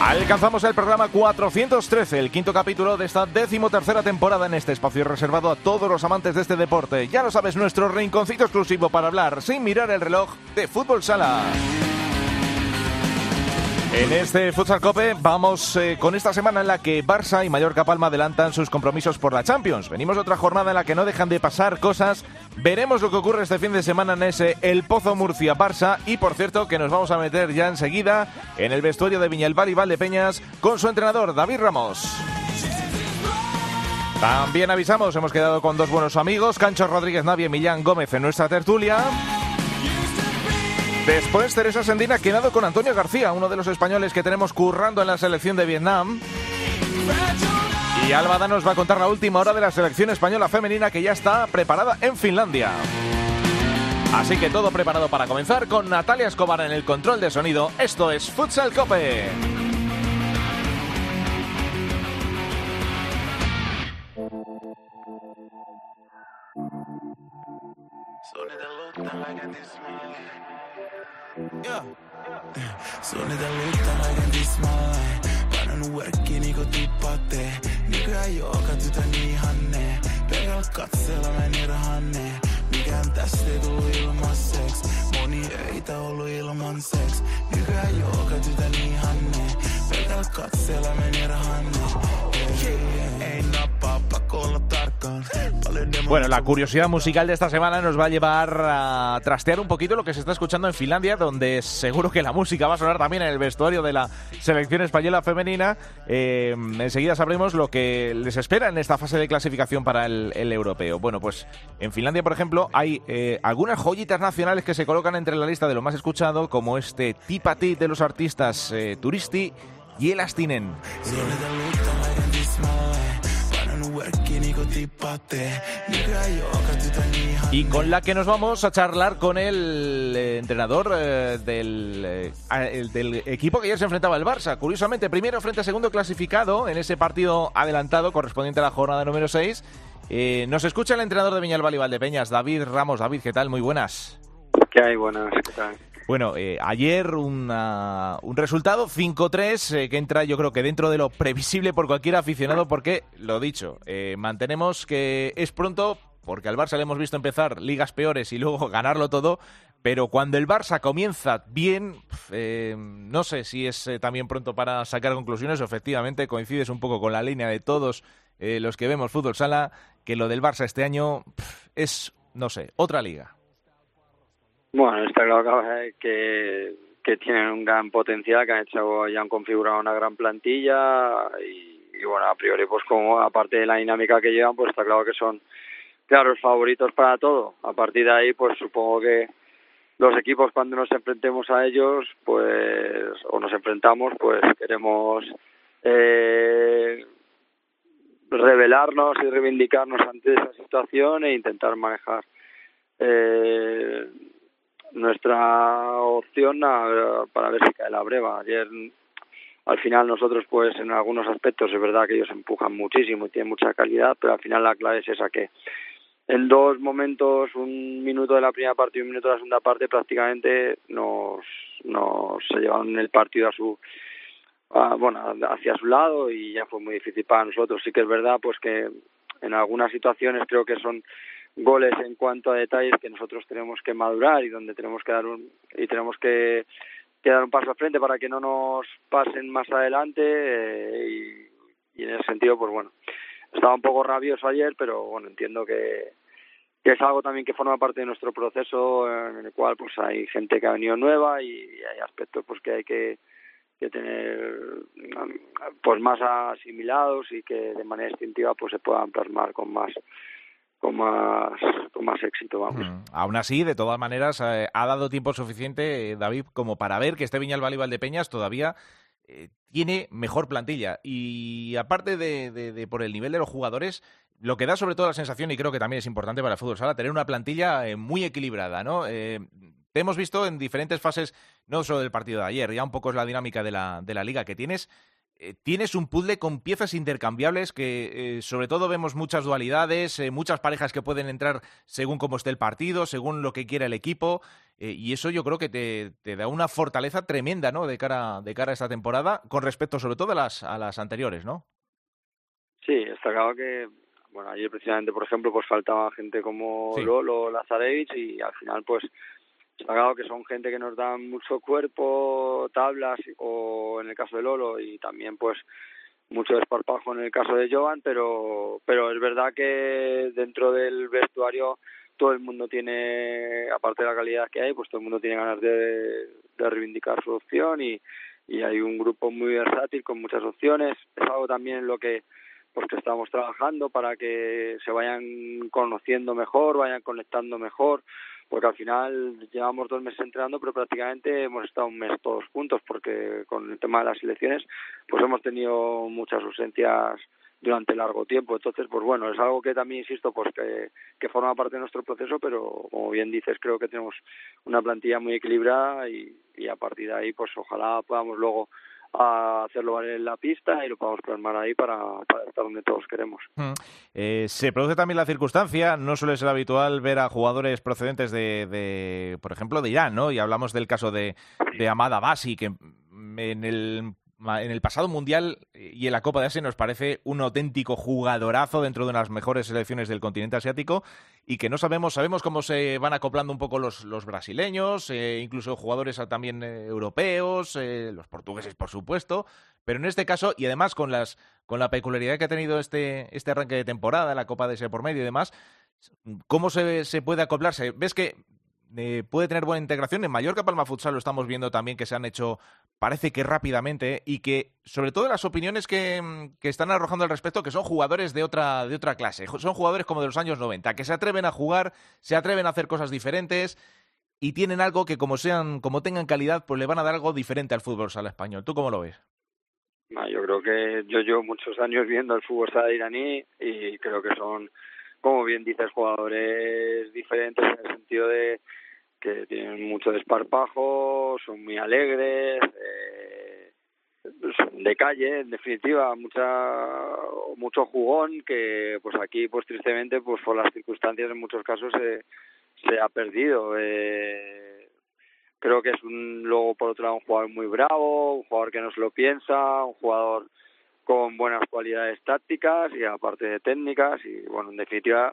Alcanzamos el programa 413, el quinto capítulo de esta decimotercera temporada en este espacio reservado a todos los amantes de este deporte. Ya lo sabes, nuestro rinconcito exclusivo para hablar sin mirar el reloj de fútbol sala. En este Futsal Cope vamos eh, con esta semana en la que Barça y Mallorca Palma adelantan sus compromisos por la Champions. Venimos otra jornada en la que no dejan de pasar cosas. Veremos lo que ocurre este fin de semana en ese El Pozo Murcia Barça y por cierto que nos vamos a meter ya enseguida en el vestuario de Viñalbal y Valdepeñas con su entrenador David Ramos. También avisamos, hemos quedado con dos buenos amigos, Cancho Rodríguez Navia y Millán Gómez en nuestra tertulia. Después, Teresa Sendina ha quedado con Antonio García, uno de los españoles que tenemos currando en la selección de Vietnam. Y Álvada nos va a contar la última hora de la selección española femenina que ya está preparada en Finlandia. Así que todo preparado para comenzar con Natalia Escobar en el control de sonido. Esto es Futsal Cope. Suunnita luuttana tismaa Painanut workki niinku tippaatte Nykyään joka tytön ihanne. Pelkällä katsella meni rahanne Mikään tästä ei tullu ilmaiseks Moni öitä ollut ilman seks. Nykyään joka tytön ihanne. Pelkällä katsella meni rahanne Ei nappaa pakko olla tarkkaan Bueno, la curiosidad musical de esta semana nos va a llevar a trastear un poquito lo que se está escuchando en Finlandia, donde seguro que la música va a sonar también en el vestuario de la selección española femenina. Eh, enseguida sabremos lo que les espera en esta fase de clasificación para el, europeo. Bueno, pues en Finlandia, por ejemplo, hay eh, algunas joyitas nacionales que se colocan entre la lista de lo más escuchado, como este Tipati de los artistas eh, Turisti y El Astinen. Y con la que nos vamos a charlar con el eh, entrenador eh, del, eh, el- del equipo que ayer se enfrentaba al Barça. Curiosamente, primero frente a segundo clasificado en ese partido adelantado correspondiente a la jornada número 6. nos escucha el entrenador de Viñalbal y Valdepeñas, David Ramos. David, ¿qué tal? Muy buenas. ¿Qué hay? Buenas, ¿qué tal? Bueno, eh, ayer una- un resultado 5-3 eh, que entra yo creo que dentro de lo previsible por cualquier aficionado porque, lo dicho, eh, mantenemos que es pronto porque al Barça le hemos visto empezar ligas peores y luego ganarlo todo, pero cuando el Barça comienza bien, eh, no sé si es eh, también pronto para sacar conclusiones efectivamente coincides un poco con la línea de todos eh, los que vemos fútbol sala, que lo del Barça este año es, no sé, otra liga. Bueno, está claro que, que, tienen un gran potencial, que han hecho, ya han configurado una gran plantilla y, y bueno, a priori, pues como aparte de la dinámica que llevan, pues está claro que son claros favoritos para todo. A partir de ahí, pues supongo que los equipos cuando nos enfrentemos a ellos, pues, o nos enfrentamos, pues queremos eh, revelarnos y reivindicarnos ante esa situación e intentar manejar eh, nuestra opción a- para ver si cae la breva. Ayer, al final, nosotros, pues en algunos aspectos es verdad que ellos empujan muchísimo y tienen mucha calidad, pero al final la clave es esa que en dos momentos, un minuto de la primera parte y un minuto de la segunda parte, prácticamente nos, nos se llevaron el partido a su a- bueno hacia su lado y ya fue muy difícil para nosotros. Sí que es verdad, pues que en algunas situaciones creo que son goles en cuanto a detalles que nosotros tenemos que madurar y donde tenemos que dar un y tenemos que, dar un paso al frente para que no nos pasen más adelante eh, y, y en ese sentido pues bueno estaba un poco rabioso ayer pero bueno entiendo que que es algo también que forma parte de nuestro proceso en el cual pues hay gente que ha venido nueva y hay aspectos pues que hay que que tener pues más asimilados y que de manera instintiva pues se puedan plasmar con más con más con más éxito vamos Mm. Aún así, de todas maneras, eh, ha dado tiempo suficiente, eh, David, como para ver que este Viñalbal y Valdepeñas todavía eh, tiene mejor plantilla. Y aparte de, por el nivel de los jugadores, lo que da sobre todo la sensación, y creo que también es importante para el fútbol sala, tener una plantilla muy equilibrada, ¿no? te hemos visto en diferentes fases, no solo del partido de ayer, ya un poco es la dinámica de la, de la liga que tienes tienes un puzzle con piezas intercambiables que eh, sobre todo vemos muchas dualidades, eh, muchas parejas que pueden entrar según cómo esté el partido, según lo que quiera el equipo, y eso yo creo que te, da una fortaleza tremenda, ¿no? De cara, de cara a esta temporada, con respecto sobre todo a las, a las anteriores, ¿no? Sí, está claro que, bueno, ayer precisamente, por ejemplo, pues faltaba gente como Lolo, Lazarevich, y al final, pues Claro que son gente que nos dan mucho cuerpo, tablas o en el caso de Lolo y también pues mucho desparpajo en el caso de Jovan, pero pero es verdad que dentro del vestuario todo el mundo tiene, aparte de la calidad que hay, pues todo el mundo tiene ganas de, de reivindicar su opción y, y hay un grupo muy versátil con muchas opciones. Es algo también lo que pues que estamos trabajando para que se vayan conociendo mejor, vayan conectando mejor porque al final llevamos dos meses entrenando, pero prácticamente hemos estado un mes todos juntos, porque con el tema de las elecciones, pues hemos tenido muchas ausencias durante largo tiempo. Entonces, pues bueno, es algo que también insisto, pues que, que forma parte de nuestro proceso, pero como bien dices, creo que tenemos una plantilla muy equilibrada y, y a partir de ahí, pues ojalá podamos luego a hacerlo en la pista y lo podemos plasmar ahí para, estar donde todos queremos. Mm. Eh, se produce también la circunstancia, no suele ser habitual ver a jugadores procedentes de, de por ejemplo, de Irán, ¿no? Y hablamos del caso de, de Amada Basi, que en el en el pasado mundial y en la Copa de Asia nos parece un auténtico jugadorazo dentro de unas mejores selecciones del continente asiático y que no sabemos, sabemos cómo se van acoplando un poco los, los brasileños, eh, incluso jugadores también eh, europeos, eh, los portugueses por supuesto, pero en este caso y además con las con la peculiaridad que ha tenido este, este arranque de temporada, la Copa de Asia por medio y demás, ¿cómo se, se puede acoplarse? ¿Ves que eh, puede tener buena integración. En Mallorca Palma Futsal lo estamos viendo también que se han hecho, parece que rápidamente, y que sobre todo las opiniones que, mm, que, están arrojando al respecto, que son jugadores de otra, de otra clase, son jugadores como de los años 90, que se atreven a jugar, se atreven a hacer cosas diferentes y tienen algo que como sean, como tengan calidad, pues le van a dar algo diferente al fútbol sala español. ¿Tú cómo lo ves? Yo creo que yo llevo muchos años viendo el fútbol sala iraní y creo que son como bien dices, jugadores diferentes en el sentido de que tienen mucho desparpajo, son muy alegres, eh, de calle, en definitiva, mucha mucho jugón que pues aquí pues tristemente pues por las circunstancias en muchos casos se, se ha perdido. Eh, creo que es un luego por otro lado un jugador muy bravo, un jugador que no se lo piensa, un jugador con buenas cualidades tácticas y aparte de técnicas y bueno, en definitiva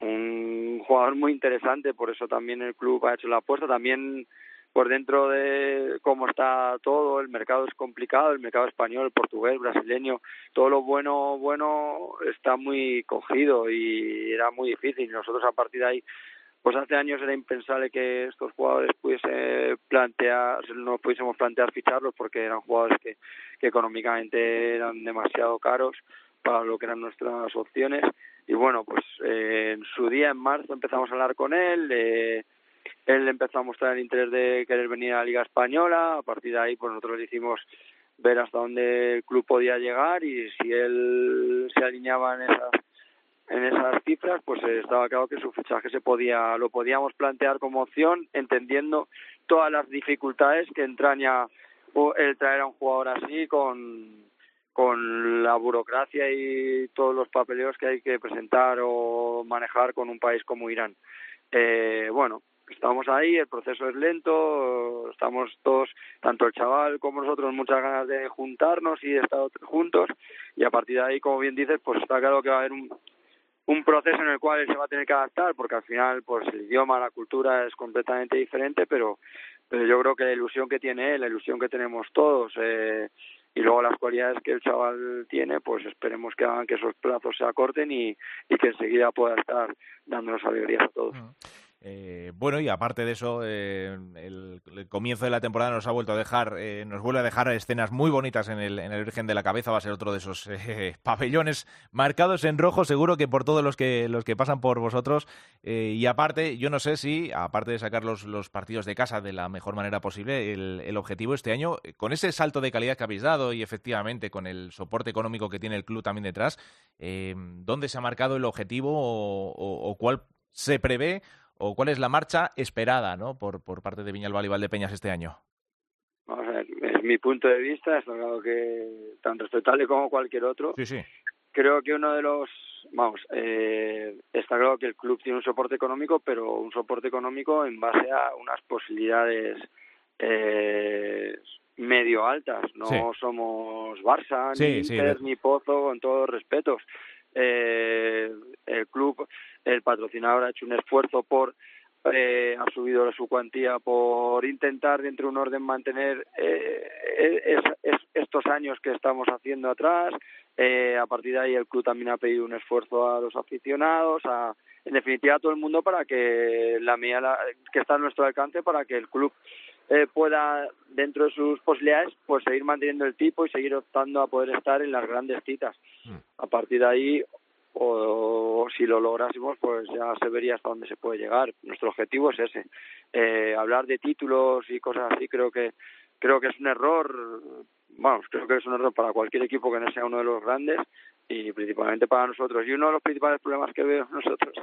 un jugador muy interesante, por eso también el club ha hecho la apuesta, también por dentro de cómo está todo, el mercado es complicado, el mercado español, portugués, brasileño, todo lo bueno, bueno está muy cogido y era muy difícil. Nosotros a partir de ahí pues hace años era impensable que estos jugadores pudiese plantear, no pudiésemos plantear ficharlos porque eran jugadores que, que económicamente eran demasiado caros para lo que eran nuestras opciones. Y bueno, pues eh, en su día, en marzo, empezamos a hablar con él. Eh, él empezó a mostrar el interés de querer venir a la Liga Española. A partir de ahí, pues nosotros le hicimos ver hasta dónde el club podía llegar y si él se alineaba en esas en esas cifras, pues estaba claro que su fichaje se podía, lo podíamos plantear como opción, entendiendo todas las dificultades que entraña el traer a un jugador así con, con la burocracia y todos los papeleos que hay que presentar o manejar con un país como Irán. Eh, bueno, estamos ahí, el proceso es lento, estamos todos, tanto el chaval como nosotros, muchas ganas de juntarnos y de estar juntos y a partir de ahí, como bien dices, pues está claro que va a haber un, un proceso en el cual él se va a tener que adaptar porque al final pues el idioma, la cultura es completamente diferente, pero pero yo creo que la ilusión que tiene él, la ilusión que tenemos todos eh, y luego las cualidades que el chaval tiene, pues esperemos que hagan que esos plazos se acorten y, y que enseguida pueda estar dándonos alegrías a todos. Eh, bueno, y aparte de eso, eh, el, comienzo de la temporada nos ha vuelto a dejar, eh, nos vuelve a dejar escenas muy bonitas en el, en el Virgen de la Cabeza. Va a ser otro de esos pabellones marcados en rojo, seguro que por todos los que, los que pasan por vosotros. y aparte, yo no sé si, aparte de sacar los, los partidos de casa de la mejor manera posible, el, el, objetivo este año, con ese salto de calidad que habéis dado y efectivamente con el soporte económico que tiene el club también detrás, ¿dónde se ha marcado el objetivo o, o cuál se prevé? O cuál es la marcha esperada ¿no? por, por parte de Viñalbal y Valdepeñas este año? Vamos a ver, es mi punto de vista, es claro que tan respetable como cualquier otro. Sí, sí. Creo que uno de los, vamos, eh, está claro que el club tiene un soporte económico, pero un soporte económico en base a unas posibilidades eh, medio altas. No somos Barça, ni Inter, ni Pozo, con todos los respetos. Eh, el club el patrocinador ha hecho un esfuerzo por eh, ha subido su cuantía por intentar dentro de un orden mantener eh, estos años que estamos haciendo atrás. Eh, a partir de ahí el club también ha pedido un esfuerzo a los aficionados a en definitiva a todo el mundo para que la mía que está a nuestro alcance para que el club eh, pueda dentro de sus posibilidades pues seguir manteniendo el tipo y seguir optando a poder estar en las grandes citas. Mm. a partir de ahí o, si lo lográsemos pues ya se vería hasta dónde se puede llegar. Nuestro objetivo es ese. Eh, hablar de títulos y cosas así creo que creo que es un error vamos creo que es un error para cualquier equipo que no sea uno de los grandes y principalmente para nosotros. Y uno de los principales problemas que veo nosotros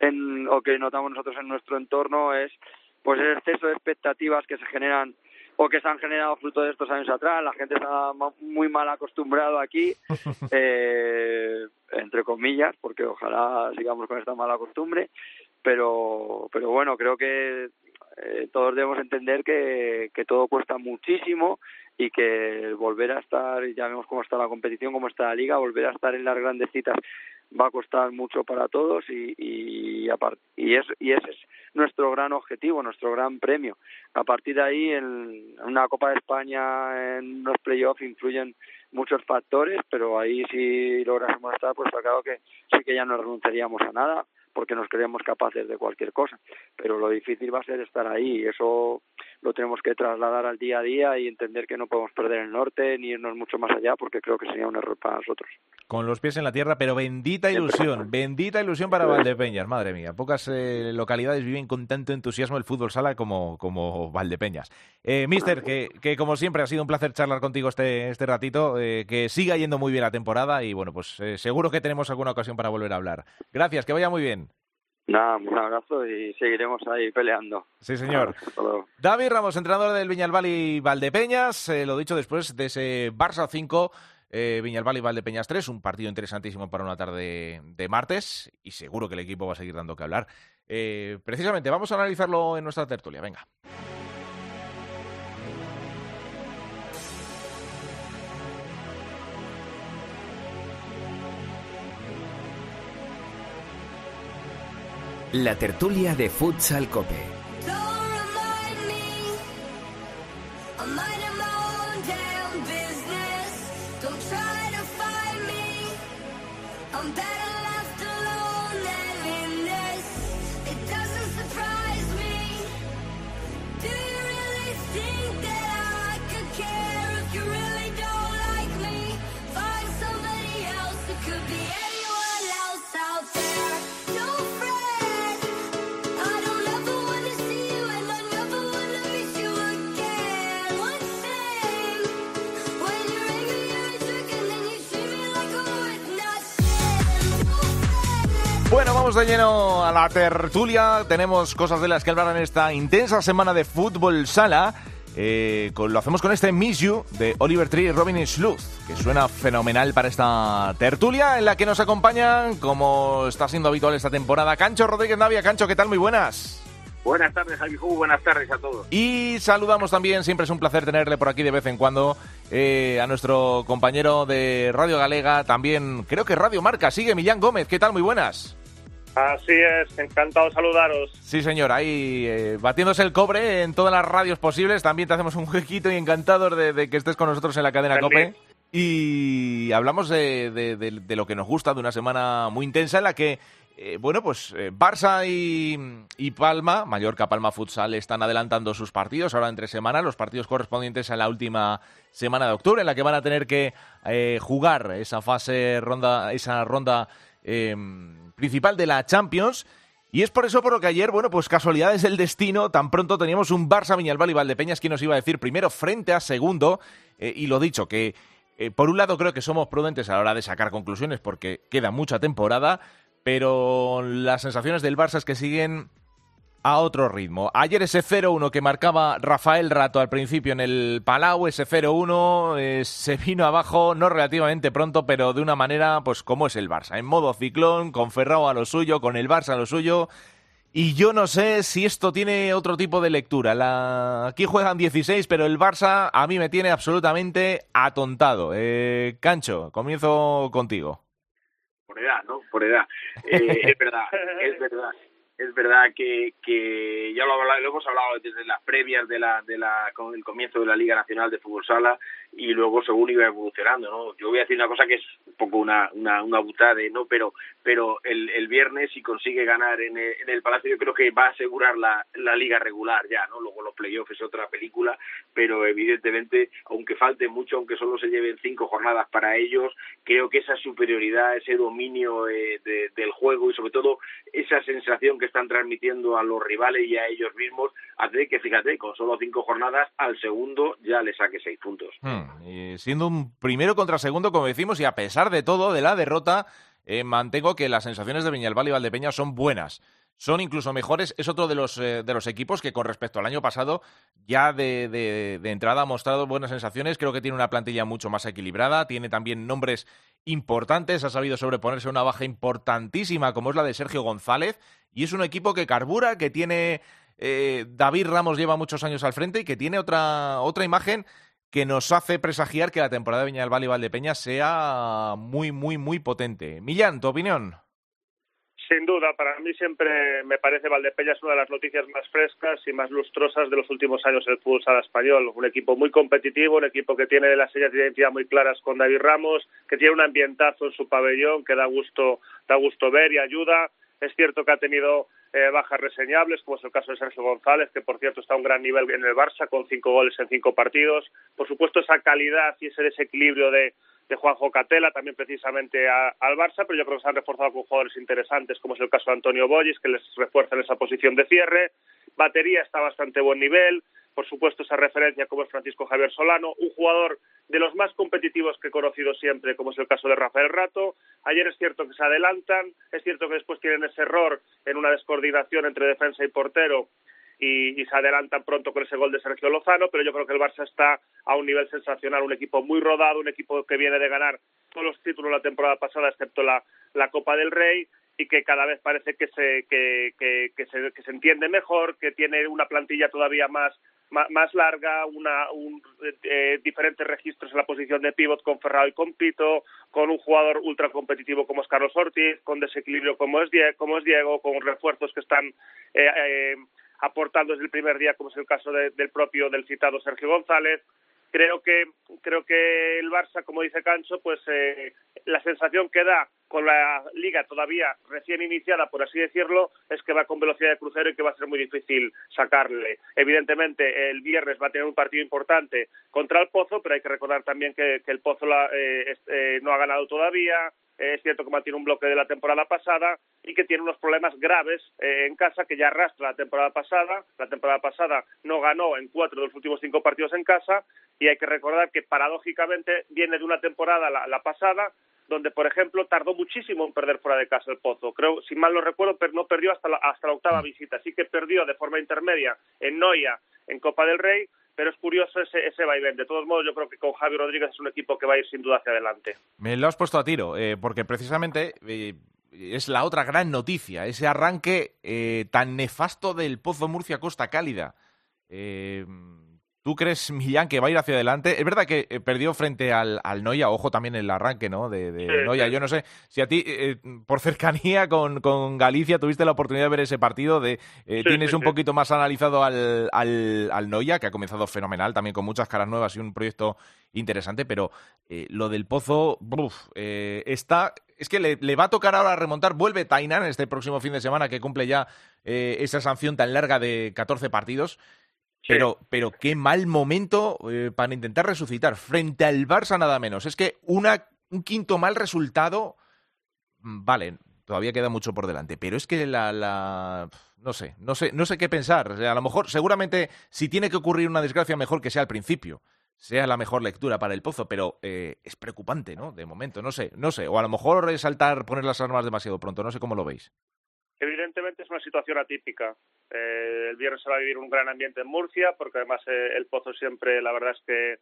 en, o que notamos nosotros en nuestro entorno es pues el exceso de expectativas que se generan o que se han generado fruto de estos años atrás. La gente está muy mal acostumbrado aquí, eh, entre comillas, porque ojalá sigamos con esta mala costumbre. Pero, pero bueno, creo que eh, todos debemos entender que, que todo cuesta muchísimo y que volver a estar, ya vemos cómo está la competición, cómo está la liga, volver a estar en las grandes citas va a costar mucho para todos y, y, y, es, y ese es nuestro gran objetivo, nuestro gran premio. A partir de ahí, en, una Copa de España, en los playoffs, influyen muchos factores, pero ahí si lográsemos estar, pues claro que sí que ya no renunciaríamos a nada porque nos creemos capaces de cualquier cosa. Pero lo difícil va a ser estar ahí y eso lo tenemos que trasladar al día a día y entender que no podemos perder el norte ni irnos mucho más allá porque creo que sería un error para nosotros. Con los pies en la tierra, pero bendita ilusión, bendita ilusión para Valdepeñas, madre mía. Pocas eh, localidades viven con tanto entusiasmo el fútbol sala como, como Valdepeñas. Eh, mister, que, que, como siempre ha sido un placer charlar contigo este, este ratito, eh, que siga yendo muy bien la temporada y bueno, pues eh, seguro que tenemos alguna ocasión para volver a hablar. Gracias, que vaya muy bien. Nada, un abrazo y seguiremos ahí peleando. Sí, señor. David Ramos, entrenador del Viñalbal y Valdepeñas, eh, lo dicho después de ese Barça 5, eh, Viñalbal y Valdepeñas 3, un partido interesantísimo para una tarde de martes y seguro que el equipo va a seguir dando que hablar. Eh, precisamente, vamos a analizarlo en nuestra tertulia. Venga. La tertulia de Futsal Cope. De lleno a la tertulia. Tenemos cosas de las que hablar en esta intensa semana de fútbol sala. Eh, lo hacemos con este Miss You de Oliver Tree y Robin Sluth, que suena fenomenal para esta tertulia en la que nos acompañan, como está siendo habitual esta temporada, Cancho Rodríguez Navia. Cancho, ¿qué tal? Muy buenas. Buenas tardes, Javi Buenas tardes a todos. Y saludamos también, siempre es un placer tenerle por aquí de vez en cuando, eh, a nuestro compañero de Radio Galega, también creo que Radio Marca, sigue Millán Gómez. ¿Qué tal? Muy buenas. Así es, encantado de saludaros. Sí, señor, ahí eh, batiéndose el cobre en todas las radios posibles. También te hacemos un huequito y encantados de, que estés con nosotros en la cadena COPE. Y hablamos de, lo que nos gusta, de una semana muy intensa en la que eh, bueno, pues eh, Barça y, Palma, Mallorca, Palma Futsal, están adelantando sus partidos ahora entre semanas, los partidos correspondientes a la última semana de octubre, en la que van a tener que jugar esa fase ronda, esa ronda em, principal de la Champions. Y es por eso por lo que ayer, bueno, pues casualidades del destino, tan pronto teníamos un Barça Viñalbal y Valdepeñas, que nos iba a decir primero frente a segundo, y lo dicho, que por un lado creo que somos prudentes a la hora de sacar conclusiones porque queda mucha temporada, pero las sensaciones del Barça es que siguen a otro ritmo. Ayer ese 0-1 que marcaba Rafael Rato al principio en el Palau, ese 0-1 eh, se vino abajo no relativamente pronto, pero de una manera pues como es el Barça, en modo ciclón, con Ferrao a lo suyo, con el Barça a lo suyo. Y yo no sé si esto tiene otro tipo de lectura. La... Aquí juegan 16, pero el Barça a mí me tiene absolutamente atontado. Eh, Cancho, comienzo contigo por edad, ¿no? Por edad. Eh, es verdad, es verdad es verdad que, que ya lo, hemos hablado desde las previas de la, de la, con el comienzo de la Liga Nacional de Fútbol Sala y luego según iba evolucionando, ¿no? Yo voy a decir una cosa que es un poco una, una, una butade, ¿no? Pero, pero el, el viernes si consigue ganar en el, en el Palacio yo creo que va a asegurar la, la Liga regular ya, ¿no? Luego los playoffs es otra película, pero evidentemente, aunque falte mucho, aunque solo se lleven cinco jornadas para ellos, creo que esa superioridad, ese dominio eh, del juego y sobre todo esa sensación que están transmitiendo a los rivales y a ellos mismos, hace que, fíjate, con solo cinco jornadas, al segundo ya le saque seis puntos. Siendo un primero contra segundo, como decimos, y a pesar de todo, de la derrota, eh, mantengo que las sensaciones de Viñalbal y Valdepeña son buenas son incluso mejores. Es otro de los, eh, de los equipos que con respecto al año pasado ya de, de, entrada ha mostrado buenas sensaciones. Creo que tiene una plantilla mucho más equilibrada, tiene también nombres importantes, ha sabido sobreponerse a una baja importantísima como es la de Sergio González y es un equipo que carbura, que tiene... Eh, David Ramos lleva muchos años al frente y que tiene otra, otra imagen que nos hace presagiar que la temporada de Viñalbal y Valdepeña sea muy, muy, muy potente. Millán, ¿tu opinión? Sin duda, para mí siempre me parece Valdepeñas una de las noticias más frescas y más lustrosas de los últimos años del fútbol sala español. Un equipo muy competitivo, un equipo que tiene las señas de identidad muy claras con David Ramos, que tiene un ambientazo en su pabellón que da gusto, da gusto ver y ayuda. Es cierto que ha tenido eh, bajas reseñables, como es el caso de Sergio González, que por cierto está a un gran nivel en el Barça, con cinco goles en cinco partidos. Por supuesto, esa calidad y ese desequilibrio de, de Juanjo Catela, también precisamente al Barça, pero yo creo que se han reforzado con jugadores interesantes, como es el caso de Antonio Bollis, que les refuerza en esa posición de cierre. Batería está a bastante buen nivel, por supuesto esa referencia como es Francisco Javier Solano, un jugador de los más competitivos que he conocido siempre, como es el caso de Rafael Rato. Ayer es cierto que se adelantan, es cierto que después tienen ese error en una descoordinación entre defensa y portero y, se adelantan pronto con ese gol de Sergio Lozano, pero yo creo que el Barça está a un nivel sensacional, un equipo muy rodado, un equipo que viene de ganar todos los títulos la temporada pasada, excepto la, la Copa del Rey, y que cada vez parece que se, que, que, que, se, que se entiende mejor, que tiene una plantilla todavía más, más, larga, una, un, eh, diferentes registros en la posición de pivot con Ferrao y con Pito, con un jugador ultra competitivo como es Carlos Ortiz, con desequilibrio como es, Diego, como es Diego, con refuerzos que están eh, eh, aportando desde el primer día, como es el caso del propio del citado Sergio González. Creo que creo que el Barça, como dice Cancho, pues eh, la sensación que da con la liga todavía recién iniciada, por así decirlo, es que va con velocidad de crucero y que va a ser muy difícil sacarle. Evidentemente, el viernes va a tener un partido importante contra el Pozo, pero hay que recordar también que, el Pozo eh, eh, no ha ganado todavía, es cierto que mantiene un bloque de la temporada pasada y que tiene unos problemas graves eh, en casa que ya arrastra la temporada pasada. La temporada pasada no ganó en cuatro de los últimos cinco partidos en casa y hay que recordar que paradójicamente viene de una temporada la, pasada donde, por ejemplo, tardó muchísimo en perder fuera de casa el Pozo. Creo, si mal no recuerdo, pero no perdió hasta la, hasta la octava visita. Así que perdió de forma intermedia en Noia, en Copa del Rey, pero es curioso ese, ese vaivén. De todos modos, yo creo que con Javi Rodríguez es un equipo que va a ir sin duda hacia adelante. Me lo has puesto a tiro, eh, porque precisamente eh, es la otra gran noticia, ese arranque eh, tan nefasto del Pozo Murcia Costa Cálida. ¿Tú crees, Millán, que va a ir hacia adelante? Es verdad que eh, perdió frente al, al Noia, ojo también el arranque, ¿no? De, Noia. Yo no sé si a ti, eh, por cercanía con, con, Galicia, tuviste la oportunidad de ver ese partido. De, eh, tienes un poquito más analizado al, al, al, Noia, que ha comenzado fenomenal, también con muchas caras nuevas y un proyecto interesante, pero lo del Pozo, está es que le, va a tocar ahora remontar. Vuelve Tainan este próximo fin de semana que cumple ya eh, esa sanción tan larga de 14 partidos. Pero, pero qué mal momento eh, para intentar resucitar frente al Barça nada menos. Es que una, un quinto mal resultado, mm, vale, todavía queda mucho por delante, pero es que la, la no sé, no sé, no sé qué pensar. a lo mejor, seguramente, si tiene que ocurrir una desgracia, mejor que sea al principio sea la mejor lectura para el pozo, pero eh, es preocupante, ¿no? De momento, no sé, no sé. O a lo mejor saltar, poner las armas demasiado pronto, no sé cómo lo veis. Evidentemente es una situación atípica. Eh, el viernes se va a vivir un gran ambiente en Murcia, porque además eh, el pozo siempre, la verdad es que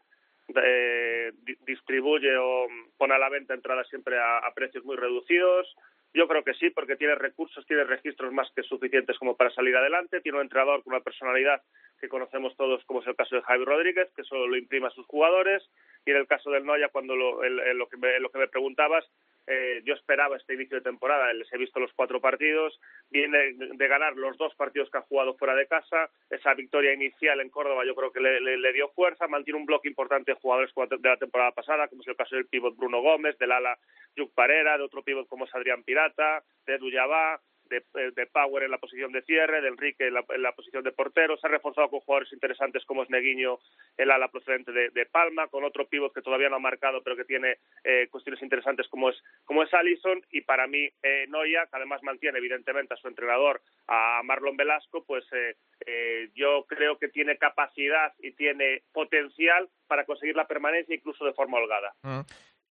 distribuye o pone a la venta entradas siempre a precios muy reducidos. Yo creo que sí, porque tiene recursos, tiene registros más que suficientes como para salir adelante, tiene un entrenador con una personalidad que conocemos todos, como es el caso de Javi Rodríguez, que solo lo imprime a sus jugadores, y en el caso del Noya, cuando lo, lo, que me, lo que me preguntabas, eh, yo esperaba este inicio de temporada, les he visto los cuatro partidos, viene de ganar los dos partidos que ha jugado fuera de casa, esa victoria inicial en Córdoba yo creo que le, dio fuerza, mantiene un bloque importante de jugadores de la temporada pasada, como es el caso del pívot Bruno Gómez, del ala Yuk Parera, de otro pívot como es Adrián Pirata, de Duyabá, de, eh, de, Power en la posición de cierre, de Enrique en la, posición de portero. Se ha reforzado con jugadores interesantes como es Neguiño, el ala procedente de, Palma, con otro pívot que todavía no ha marcado, pero que tiene eh, cuestiones interesantes como es, como es Allison. Y para mí, eh, Noia, que además mantiene evidentemente a su entrenador, a Marlon Velasco, pues eh, eh, yo creo que tiene capacidad y tiene potencial para conseguir la permanencia incluso de forma holgada. Mm.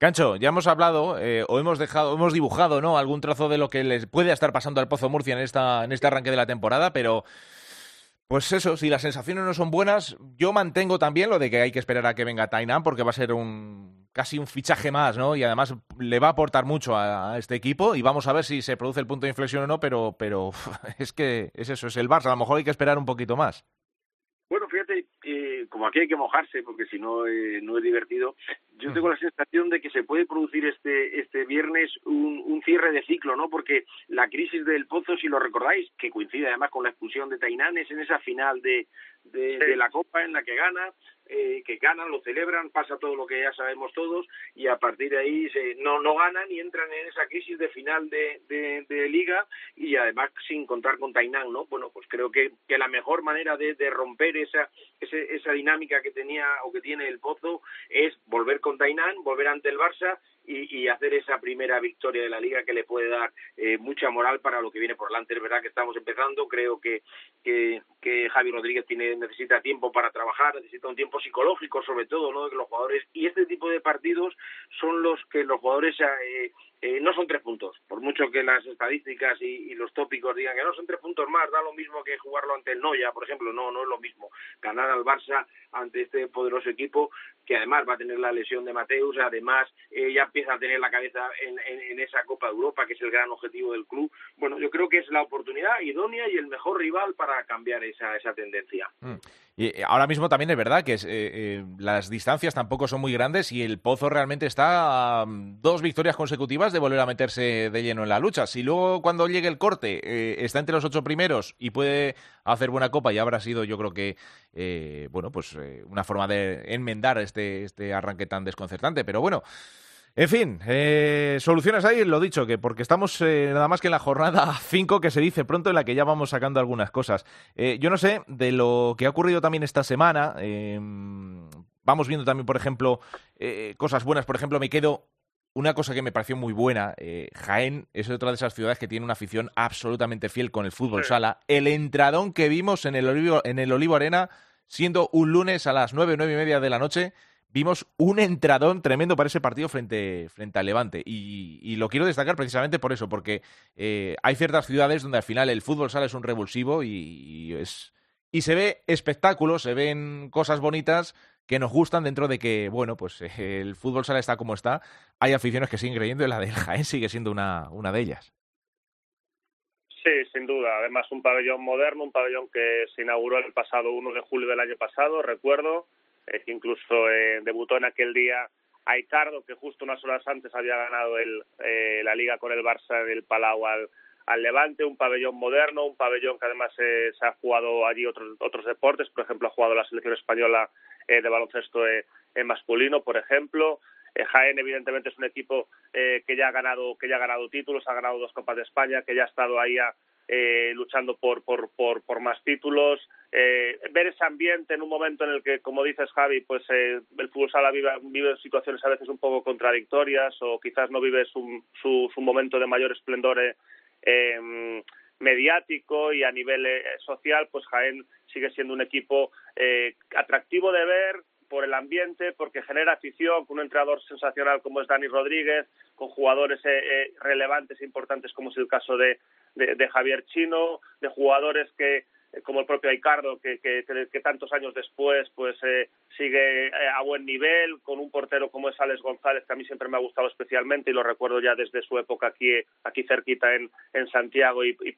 Cancho, ya hemos hablado eh, o hemos dejado, hemos dibujado, ¿no? Algún trozo de lo que les puede estar pasando al Pozo Murcia en esta, en este arranque de la temporada, pero pues eso, si las sensaciones no son buenas, yo mantengo también lo de que hay que esperar a que venga Tainan, porque va a ser un casi un fichaje más, ¿no? Y además le va a aportar mucho a, este equipo y vamos a ver si se produce el punto de inflexión o no, pero, pero es que es eso, es el Barça, a lo mejor hay que esperar un poquito más. Como aquí hay que mojarse, porque si no, eh, no es divertido, yo tengo la sensación de que se puede producir este, este viernes un, un, cierre de ciclo, ¿no? Porque la crisis del Pozo, si lo recordáis, que coincide además con la expulsión de Tainanes en esa final de, de, la Copa en la que gana, eh, que ganan, lo celebran, pasa todo lo que ya sabemos todos y a partir de ahí se, no, no ganan y entran en esa crisis de final de, de, liga y además sin contar con Tainán, ¿no? Bueno, pues creo que, que la mejor manera de, de romper esa, esa dinámica que tenía o que tiene el Pozo es volver con Tainán, volver ante el Barça y, y, hacer esa primera victoria de la liga que le puede dar eh, mucha moral para lo que viene por delante. Es verdad que estamos empezando, creo que, que, que Javi Rodríguez tiene, necesita tiempo para trabajar, necesita un tiempo psicológico sobre todo, ¿no? De que los jugadores, y este tipo de partidos son los que los jugadores eh, eh, no son tres puntos, por mucho que las estadísticas y, los tópicos digan que no son tres puntos más, da lo mismo que jugarlo ante el Noya, por ejemplo, no, no es lo mismo. Ganar al Barça ante este poderoso equipo, que además va a tener la lesión de Mateus, además eh, ya empieza a tener la cabeza en, en, esa Copa de Europa, que es el gran objetivo del club. Bueno, yo creo que es la oportunidad idónea y el mejor rival para cambiar esa, esa tendencia. Mm. Y eh, ahora mismo también es verdad que eh, las distancias tampoco son muy grandes y el Pozo realmente está a mm, dos victorias consecutivas de volver a meterse de lleno en la lucha. Si luego cuando llegue el corte eh, está entre los ocho primeros y puede hacer buena copa, ya habrá sido yo creo que bueno pues una forma de enmendar este, este arranque tan desconcertante. Pero bueno. En fin, eh, soluciones ahí, lo dicho, que porque estamos eh, nada más que en la jornada 5 que se dice pronto en la que ya vamos sacando algunas cosas. Eh, yo no sé, de lo que ha ocurrido también esta semana, em, vamos viendo también, por ejemplo, eh, cosas buenas. Por ejemplo, me quedo una cosa que me pareció muy buena, Jaén es otra de esas ciudades que tiene una afición absolutamente fiel con el fútbol sala. El entradón que vimos en el Olivo, en el Olivo Arena, siendo un lunes a las nueve, nueve y media de la noche, vimos un entradón tremendo para ese partido frente, frente al Levante. Y, lo quiero destacar precisamente por eso, porque eh, hay ciertas ciudades donde al final el fútbol sale es un revulsivo y, es, y se ve espectáculo, se ven cosas bonitas que nos gustan dentro de que, bueno, pues el fútbol sala está como está. Hay aficiones que siguen creyendo y la del Jaén sigue siendo una, una de ellas. Sí, sin duda. Además, un pabellón moderno, un pabellón que se inauguró el pasado 1 de julio del año pasado, recuerdo eh, incluso eh, debutó en aquel día Aicardo, que justo unas horas antes había ganado el, eh, la liga con el Barça del Palau al, Levante, un pabellón moderno, un pabellón que además se ha jugado allí otros, otros deportes, por ejemplo, ha jugado la selección española de baloncesto en masculino, por ejemplo. Jaén evidentemente es un equipo que ya ha ganado que ya ha ganado títulos, ha ganado dos Copas de España, que ya ha estado ahí a, eh, luchando por, por, por, por, más títulos, eh, ver ese ambiente en un momento en el que, como dices Javi, pues eh, el fútbol sala vive, vive, situaciones a veces un poco contradictorias o quizás no vive su, su, su momento de mayor esplendor eh, mediático y a nivel social, pues Jaén sigue siendo un equipo atractivo de ver, por el ambiente, porque genera afición, con un entrenador sensacional como es Dani Rodríguez, con jugadores eh, relevantes e importantes como es el caso de, de, Javier Chino, de jugadores que eh, como el propio Aicardo, que, que, que, tantos años después pues eh, sigue eh, a buen nivel, con un portero como es Alex González, que a mí siempre me ha gustado especialmente y lo recuerdo ya desde su época aquí, aquí cerquita en, en Santiago y, y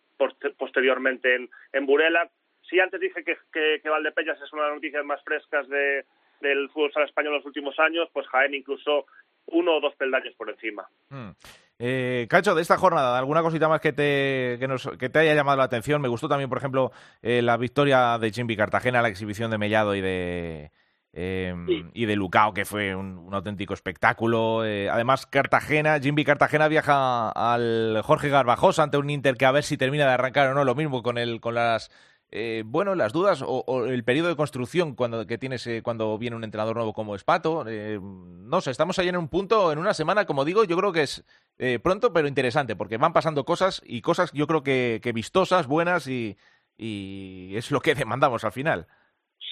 posteriormente en, en Burela. Sí, antes dije que, que, que Valdepeñas es una de las noticias más frescas de, del fútbol sala español en los últimos años, pues Jaén incluso uno o dos peldaños por encima. Mm. Eh, Cacho, de esta jornada, ¿alguna cosita más que te, que, nos, que te haya llamado la atención? Me gustó también, por ejemplo, eh, la victoria de Jimmy Cartagena, la exhibición de Mellado y de, eh, y de Lucao, que fue un, un auténtico espectáculo. Eh, además, Cartagena, Jimmy Cartagena viaja al Jorge Garbajosa ante un Inter que a ver si termina de arrancar o no, lo mismo con, el, con las eh, bueno, las dudas o, el periodo de construcción cuando que tienes eh, cuando viene un entrenador nuevo como Espato. Eh, no sé, estamos ahí en un punto, en una semana, como digo, yo creo que es eh, pronto, pero interesante, porque van pasando cosas y cosas yo creo que, que vistosas, buenas y, y, es lo que demandamos al final.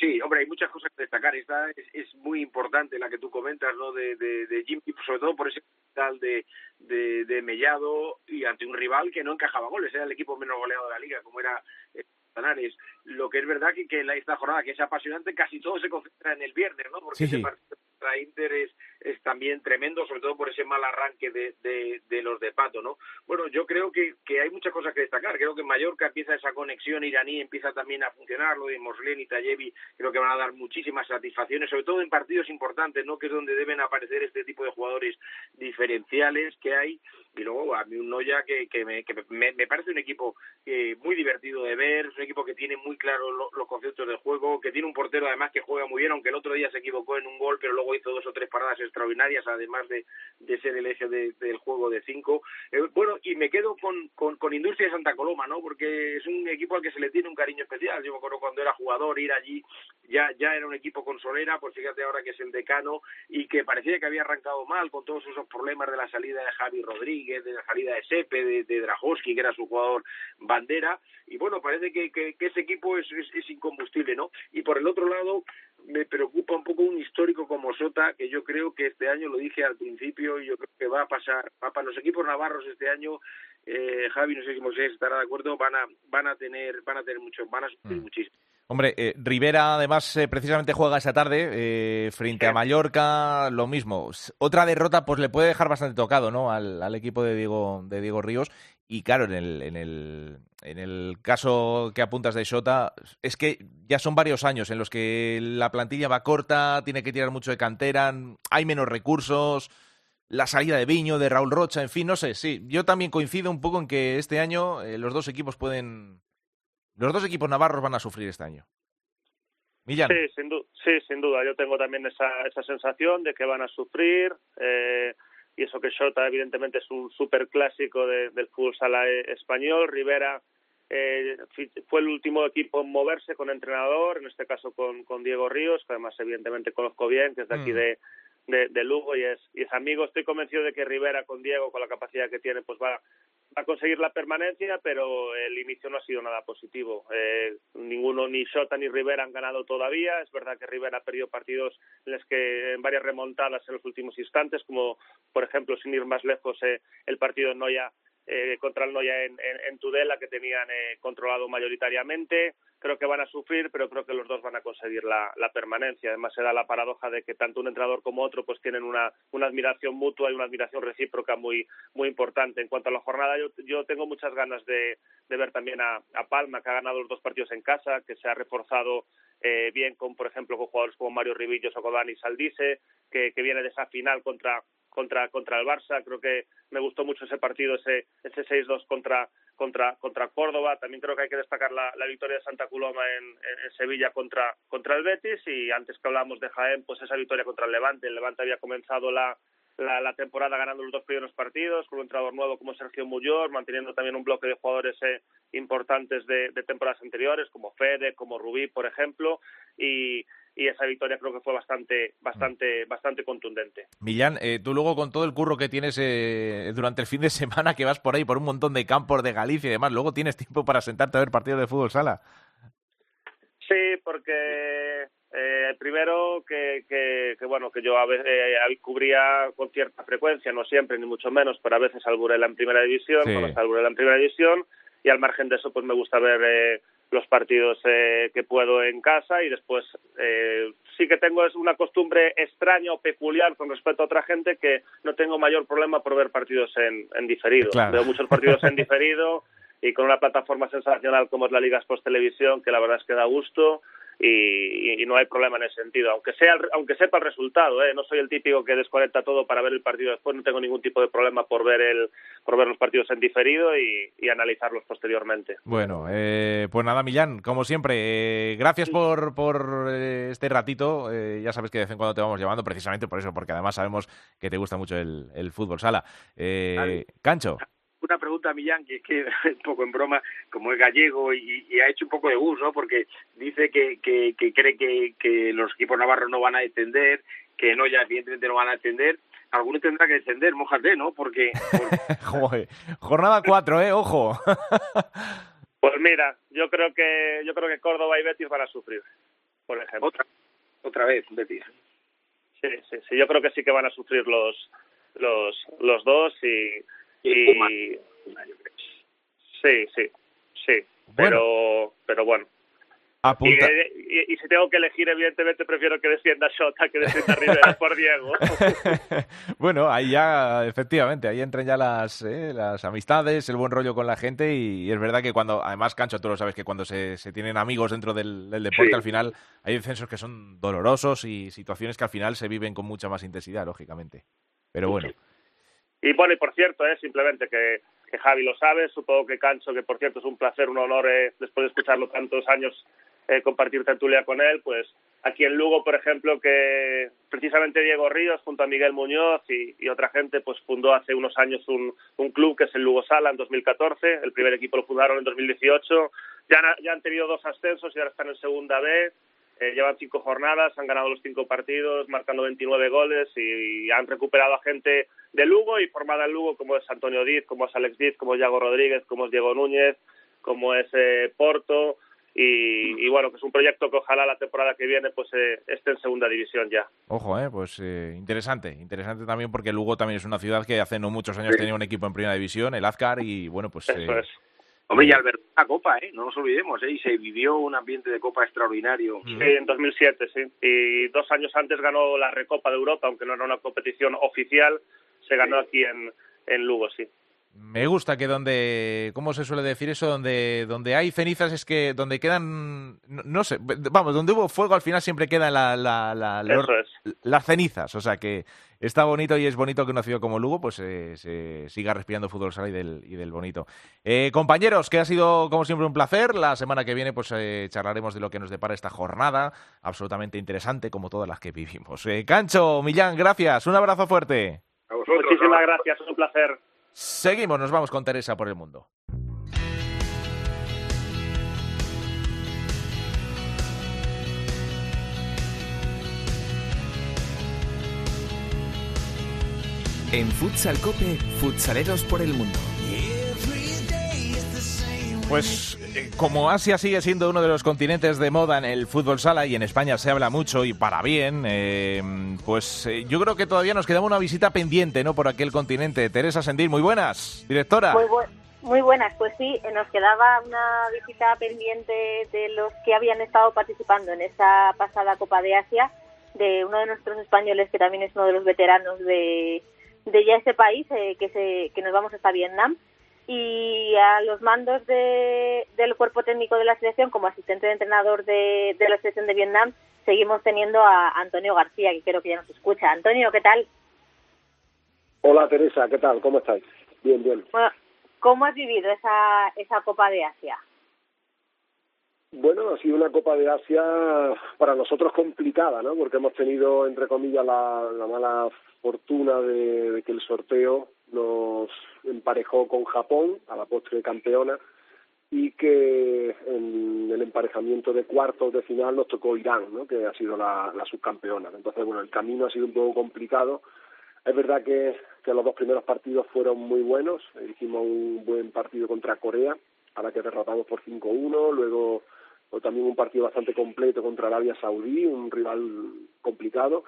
Sí, hombre, hay muchas cosas que destacar. Esta es, es muy importante la que tú comentas, ¿no? De, de, de Jimmy, sobre todo por ese tal de, de, de Mellado y ante un rival que no encajaba goles. Era el equipo menos goleado de la liga, como era Lo que es verdad que, que esta jornada, que es apasionante, casi todo se concentra en el viernes, ¿no? Porque Sí, sí. ese partido contra Inter es, es también tremendo, sobre todo por ese mal arranque de, de, de los de Pato, ¿no? Bueno, yo creo que, que hay muchas cosas que destacar. Creo que en Mallorca empieza esa conexión iraní, empieza también a funcionar, lo de Moslen y Tayevi, creo que van a dar muchísimas satisfacciones, sobre todo en partidos importantes, ¿no? Que es donde deben aparecer este tipo de jugadores diferenciales que hay. Y luego a mí un Noya que, que, me, que me, me parece un equipo eh, muy divertido de ver, es un equipo que tiene muy claro lo, los conceptos del juego, que tiene un portero además que juega muy bien, aunque el otro día se equivocó en un gol, pero luego hizo dos o tres paradas extraordinarias, además de, de ser el eje de, del juego de cinco. Eh, bueno, y me quedo con, con, con Industria de Santa Coloma, ¿no? Porque es un equipo al que se le tiene un cariño especial. Yo me acuerdo cuando era jugador, ir allí, ya, ya era un equipo con solera, pues fíjate ahora que es el decano, y que parecía que había arrancado mal con todos esos problemas de la salida de Javi Rodríguez, de la salida de Sepe, de, de que era su jugador bandera, y bueno, parece que, que, que ese equipo es, es, es incombustible, ¿no? Y por el otro lado, me preocupa un poco un histórico como Sota, que yo creo que este año, lo dije al principio, y yo creo que va a pasar, va para los equipos navarros este año, eh, Javi, no sé si Moisés estará de acuerdo, van a, van a tener, van a tener mucho, van a sufrir Mm. muchísimo. Hombre, eh, Rivera además eh, precisamente juega esa tarde eh, frente Sí. a Mallorca, lo mismo. Otra derrota pues le puede dejar bastante tocado, ¿no? Al, al equipo de Diego de Diego Ríos y claro, en el, en el en el caso que apuntas de Shota es que ya son varios años en los que la plantilla va corta, tiene que tirar mucho de cantera, hay menos recursos, la salida de Viño, de Raúl Rocha, en fin, no sé, sí, yo también coincido un poco en que este año eh, los dos equipos pueden los dos equipos navarros van a sufrir este año. Millán. Sí, sin, du sí, sin duda. Yo tengo también esa, esa sensación de que van a sufrir. Eh, y eso que Shota, evidentemente, es un súper clásico de, del fútbol sala eh, español. Rivera eh, fue el último equipo en moverse con entrenador, en este caso con, con Diego Ríos, que además, evidentemente, conozco bien, que es de aquí Mm. de, de, de Lugo y es, y es amigo. Estoy convencido de que Rivera, con Diego, con la capacidad que tiene, pues va a conseguir la permanencia, pero el inicio no ha sido nada positivo. Eh, ninguno, ni Shota ni Rivera han ganado todavía. Es verdad que Rivera ha perdido partidos en los que en varias remontadas en los últimos instantes, como por ejemplo, sin ir más lejos, eh, el partido de Noya eh, contra el Noya en, en, Tudela, que tenían eh, controlado mayoritariamente. Creo que van a sufrir, pero creo que los dos van a conseguir la, permanencia. Además, se da la paradoja de que tanto un entrenador como otro pues tienen una, admiración mutua y una admiración recíproca muy, muy importante. En cuanto a la jornada, yo, yo tengo muchas ganas de, ver también a, a Palma, que ha ganado los dos partidos en casa, que se ha reforzado eh, bien con, por ejemplo, con jugadores como Mario Rivillos o con Dani Saldise, que, que viene de esa final contra contra contra el Barça. Creo que me gustó mucho ese partido, ese ese 6-2 contra contra contra Córdoba. También creo que hay que destacar la, la victoria de Santa Coloma en, en, Sevilla contra contra el Betis y antes que hablamos de Jaén, pues esa victoria contra el Levante. El Levante había comenzado la la, temporada ganando los dos primeros partidos, con un entrenador nuevo como Sergio Muyor, manteniendo también un bloque de jugadores eh, importantes de, temporadas anteriores, como Fede, como Rubí, por ejemplo, y, esa victoria creo que fue bastante, bastante, bastante contundente. Millán, eh, tú luego con todo el curro que tienes eh, durante el fin de semana, que vas por ahí por un montón de campos de Galicia y demás, luego tienes tiempo para sentarte a ver partidos de fútbol sala. Sí, porque eh, primero que, que, bueno que yo a veces eh, cubría con cierta frecuencia, no siempre ni mucho menos, pero a veces alburela en primera división, sí. cuando en primera división y al margen de eso pues me gusta ver eh, los partidos eh, que puedo en casa y después eh, sí que tengo es una costumbre extraña o peculiar con respecto a otra gente que no tengo mayor problema por ver partidos en, en diferido. Veo muchos partidos en diferido y con una plataforma sensacional como es la Liga Sports Televisión, que la verdad es que da gusto y, no hay problema en ese sentido, aunque sea aunque sepa el resultado, ¿eh? no soy el típico que desconecta todo para ver el partido después, no tengo ningún tipo de problema por ver el por ver los partidos en diferido y, analizarlos posteriormente. Bueno, eh, pues nada, Millán, como siempre, eh, gracias por, por eh, este ratito, ya sabes que de vez en cuando te vamos llevando precisamente por eso, porque además sabemos que te gusta mucho el, el fútbol sala. Cancho una pregunta a Millán, que es que un poco en broma, como es gallego y, ha hecho un poco de bus, ¿no? Porque dice que, que, cree que, que, los equipos navarros no van a descender, que no, ya evidentemente no van a descender. Alguno tendrá que descender, mojate, ¿no? Porque... Joder, jornada 4, ¿eh? Ojo. pues mira, yo creo que yo creo que Córdoba y Betis van a sufrir, por ejemplo. Otra, otra vez, Betis. Sí, sí, sí, yo creo que sí que van a sufrir los los los dos y y sí, sí, sí, pero pero bueno. Y, si tengo que elegir, evidentemente prefiero que descienda Shota que descienda Rivera por Diego. bueno, ahí ya, efectivamente, ahí entran ya las, eh, las amistades, el buen rollo con la gente y, es verdad que cuando, además, Cancho, tú lo sabes que cuando se, se tienen amigos dentro del, deporte, al final hay descensos que son dolorosos y situaciones que al final se viven con mucha más intensidad, lógicamente. Pero bueno. Y bueno, y por cierto, eh, simplemente que, que, Javi lo sabe, supongo que Cancho, que por cierto es un placer, un honor, eh, después de escucharlo tantos años, eh, compartir tertulia con él, pues aquí en Lugo, por ejemplo, que precisamente Diego Ríos, junto a Miguel Muñoz y, otra gente, pues fundó hace unos años un, club que es el Lugo Sala en 2014, el primer equipo lo fundaron en 2018, ya, ya han tenido dos ascensos y ahora están en segunda B, eh, llevan cinco jornadas, han ganado los cinco partidos, marcando 29 goles y, han recuperado a gente de Lugo y formada en Lugo como es Antonio Diz, como es Alex Diz, como es Yago Rodríguez, como es Diego Núñez, como es eh, Porto. Y, bueno, que es un proyecto que ojalá la temporada que viene pues eh, esté en segunda división ya. Ojo, eh, pues interesante, interesante también porque Lugo también es una ciudad que hace no muchos años tenía un equipo en primera división, el Azcar y bueno, pues... Eso es Hombre, y Alberto, la Copa, ¿eh? No nos olvidemos, ¿eh? Y se vivió un ambiente de Copa extraordinario. Sí, en 2007, sí. Y dos años antes ganó la Recopa de Europa, aunque no era una competición oficial, se ganó aquí en, en Lugo, sí. Me gusta que donde, ¿cómo se suele decir eso? Donde, donde hay cenizas es que donde quedan, no, sé, vamos, donde hubo fuego al final siempre quedan la, la, la, las cenizas. O sea que está bonito y es bonito que una ciudad como Lugo pues eh, se siga respirando fútbol sala y del, y del bonito. Eh, compañeros, que ha sido como siempre un placer. La semana que viene pues eh, charlaremos de lo que nos depara esta jornada, absolutamente interesante como todas las que vivimos. Cancho, Millán, gracias. Un abrazo fuerte. Muchísimas gracias, es un placer. Seguimos, nos vamos con Teresa por el mundo. En Futsal Cope, futsaleros por el mundo. Pues como Asia sigue siendo uno de los continentes de moda en el fútbol sala y en España se habla mucho y para bien, eh, pues eh, yo creo que todavía nos quedaba una visita pendiente, ¿no? Por aquel continente. Teresa Sendir, muy buenas, directora. Muy, buenas, pues sí, nos quedaba una visita pendiente de los que habían estado participando en esa pasada Copa de Asia, de uno de nuestros españoles que también es uno de los veteranos de, de ya ese país, que, se, que nos vamos hasta Vietnam y a los mandos de, del cuerpo técnico de la selección como asistente de entrenador de, de la selección de Vietnam seguimos teniendo a Antonio García, que creo que ya nos escucha. Antonio, ¿qué tal? Hola Teresa, ¿qué tal? ¿Cómo estáis? Bien, bien. ¿Cómo has vivido esa, esa Copa de Asia? Bueno, ha sido una Copa de Asia para nosotros complicada, ¿no? Porque hemos tenido, entre comillas, la, la mala fortuna de, de, que el sorteo nos emparejó con Japón a la postre campeona y que en el emparejamiento de cuartos de final nos tocó Irán, ¿no? que ha sido la, subcampeona. Entonces, bueno, el camino ha sido un poco complicado. Es verdad que, que los dos primeros partidos fueron muy buenos. Hicimos un buen partido contra Corea, a la que derrotamos por 5-1. Luego también un partido bastante completo contra Arabia Saudí, un rival complicado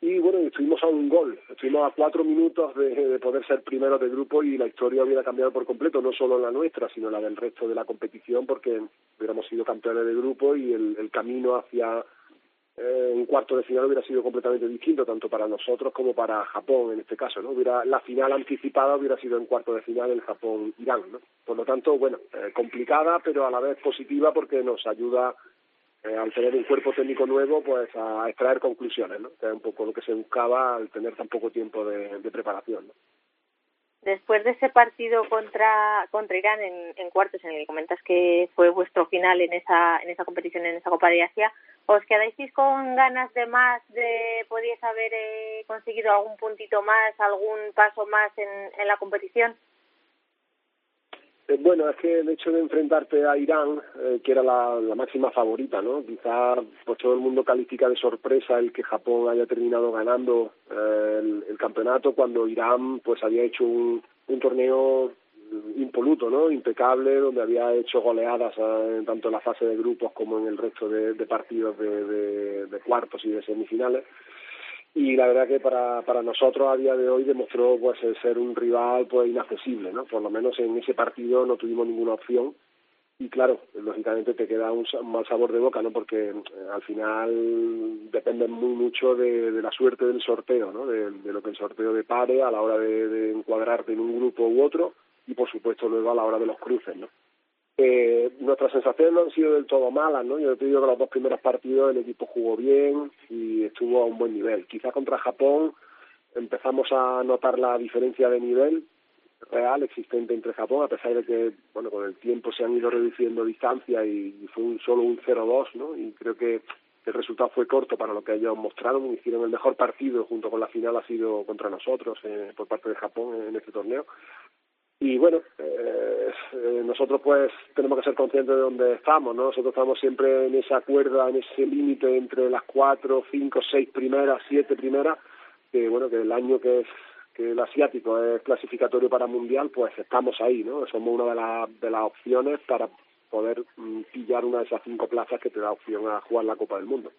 y bueno, estuvimos a un gol, estuvimos a cuatro minutos de, de, poder ser primeros de grupo y la historia hubiera cambiado por completo, no solo la nuestra, sino la del resto de la competición, porque hubiéramos sido campeones de grupo y el, el camino hacia eh, un cuarto de final hubiera sido completamente distinto, tanto para nosotros como para Japón en este caso, ¿no? Hubiera, la final anticipada hubiera sido en cuarto de final en Japón-Irán, ¿no? Por lo tanto, bueno, eh, complicada, pero a la vez positiva porque nos ayuda eh, al tener un cuerpo técnico nuevo, pues a extraer conclusiones, ¿no? Que es un poco lo que se buscaba al tener tan poco tiempo de, preparación, ¿no? Después de ese partido contra contra Irán en, en, cuartos, en el que comentas que fue vuestro final en esa en esa competición, en esa Copa de Asia, ¿os quedáis con ganas de más, de podíais haber eh, conseguido algún puntito más, algún paso más en, en la competición? Eh, bueno, es que el hecho de enfrentarte a Irán, eh, que era la, máxima favorita, ¿no? Quizá pues todo el mundo califica de sorpresa el que Japón haya terminado ganando eh, el, campeonato cuando Irán pues había hecho un, torneo impoluto, ¿no? Impecable, donde había hecho goleadas eh, tanto en la fase de grupos como en el resto de, partidos de, de cuartos y de semifinales y la verdad que para, para nosotros a día de hoy demostró pues ser un rival pues inaccesible, ¿no? Por lo menos en ese partido no tuvimos ninguna opción y claro, lógicamente te queda un, mal sabor de boca, ¿no? Porque eh, al final depende muy mucho de, de, la suerte del sorteo, ¿no? De, de, lo que el sorteo depare a la hora de, de encuadrarte en un grupo u otro y por supuesto luego a la hora de los cruces, ¿no? Eh, nuestras sensaciones no han sido del todo malas, ¿no? Yo te digo que los dos primeros partidos el equipo jugó bien y estuvo a un buen nivel. Quizá contra Japón empezamos a notar la diferencia de nivel real existente entre Japón, a pesar de que, bueno, con el tiempo se han ido reduciendo distancia y, fue un, solo un 0-2, ¿no? Y creo que el resultado fue corto para lo que ellos mostraron, hicieron el mejor partido junto con la final ha sido contra nosotros eh, por parte de Japón en este torneo y bueno, eh, nosotros pues tenemos que ser conscientes de dónde estamos, ¿no? Nosotros estamos siempre en esa cuerda, en ese límite entre las cuatro, cinco, seis primeras, siete primeras, que bueno, que el año que es que el asiático es clasificatorio para mundial, pues estamos ahí, ¿no? Somos una de, la, de las opciones para poder mm, pillar una de esas cinco plazas que te da opción a jugar la Copa del Mundo.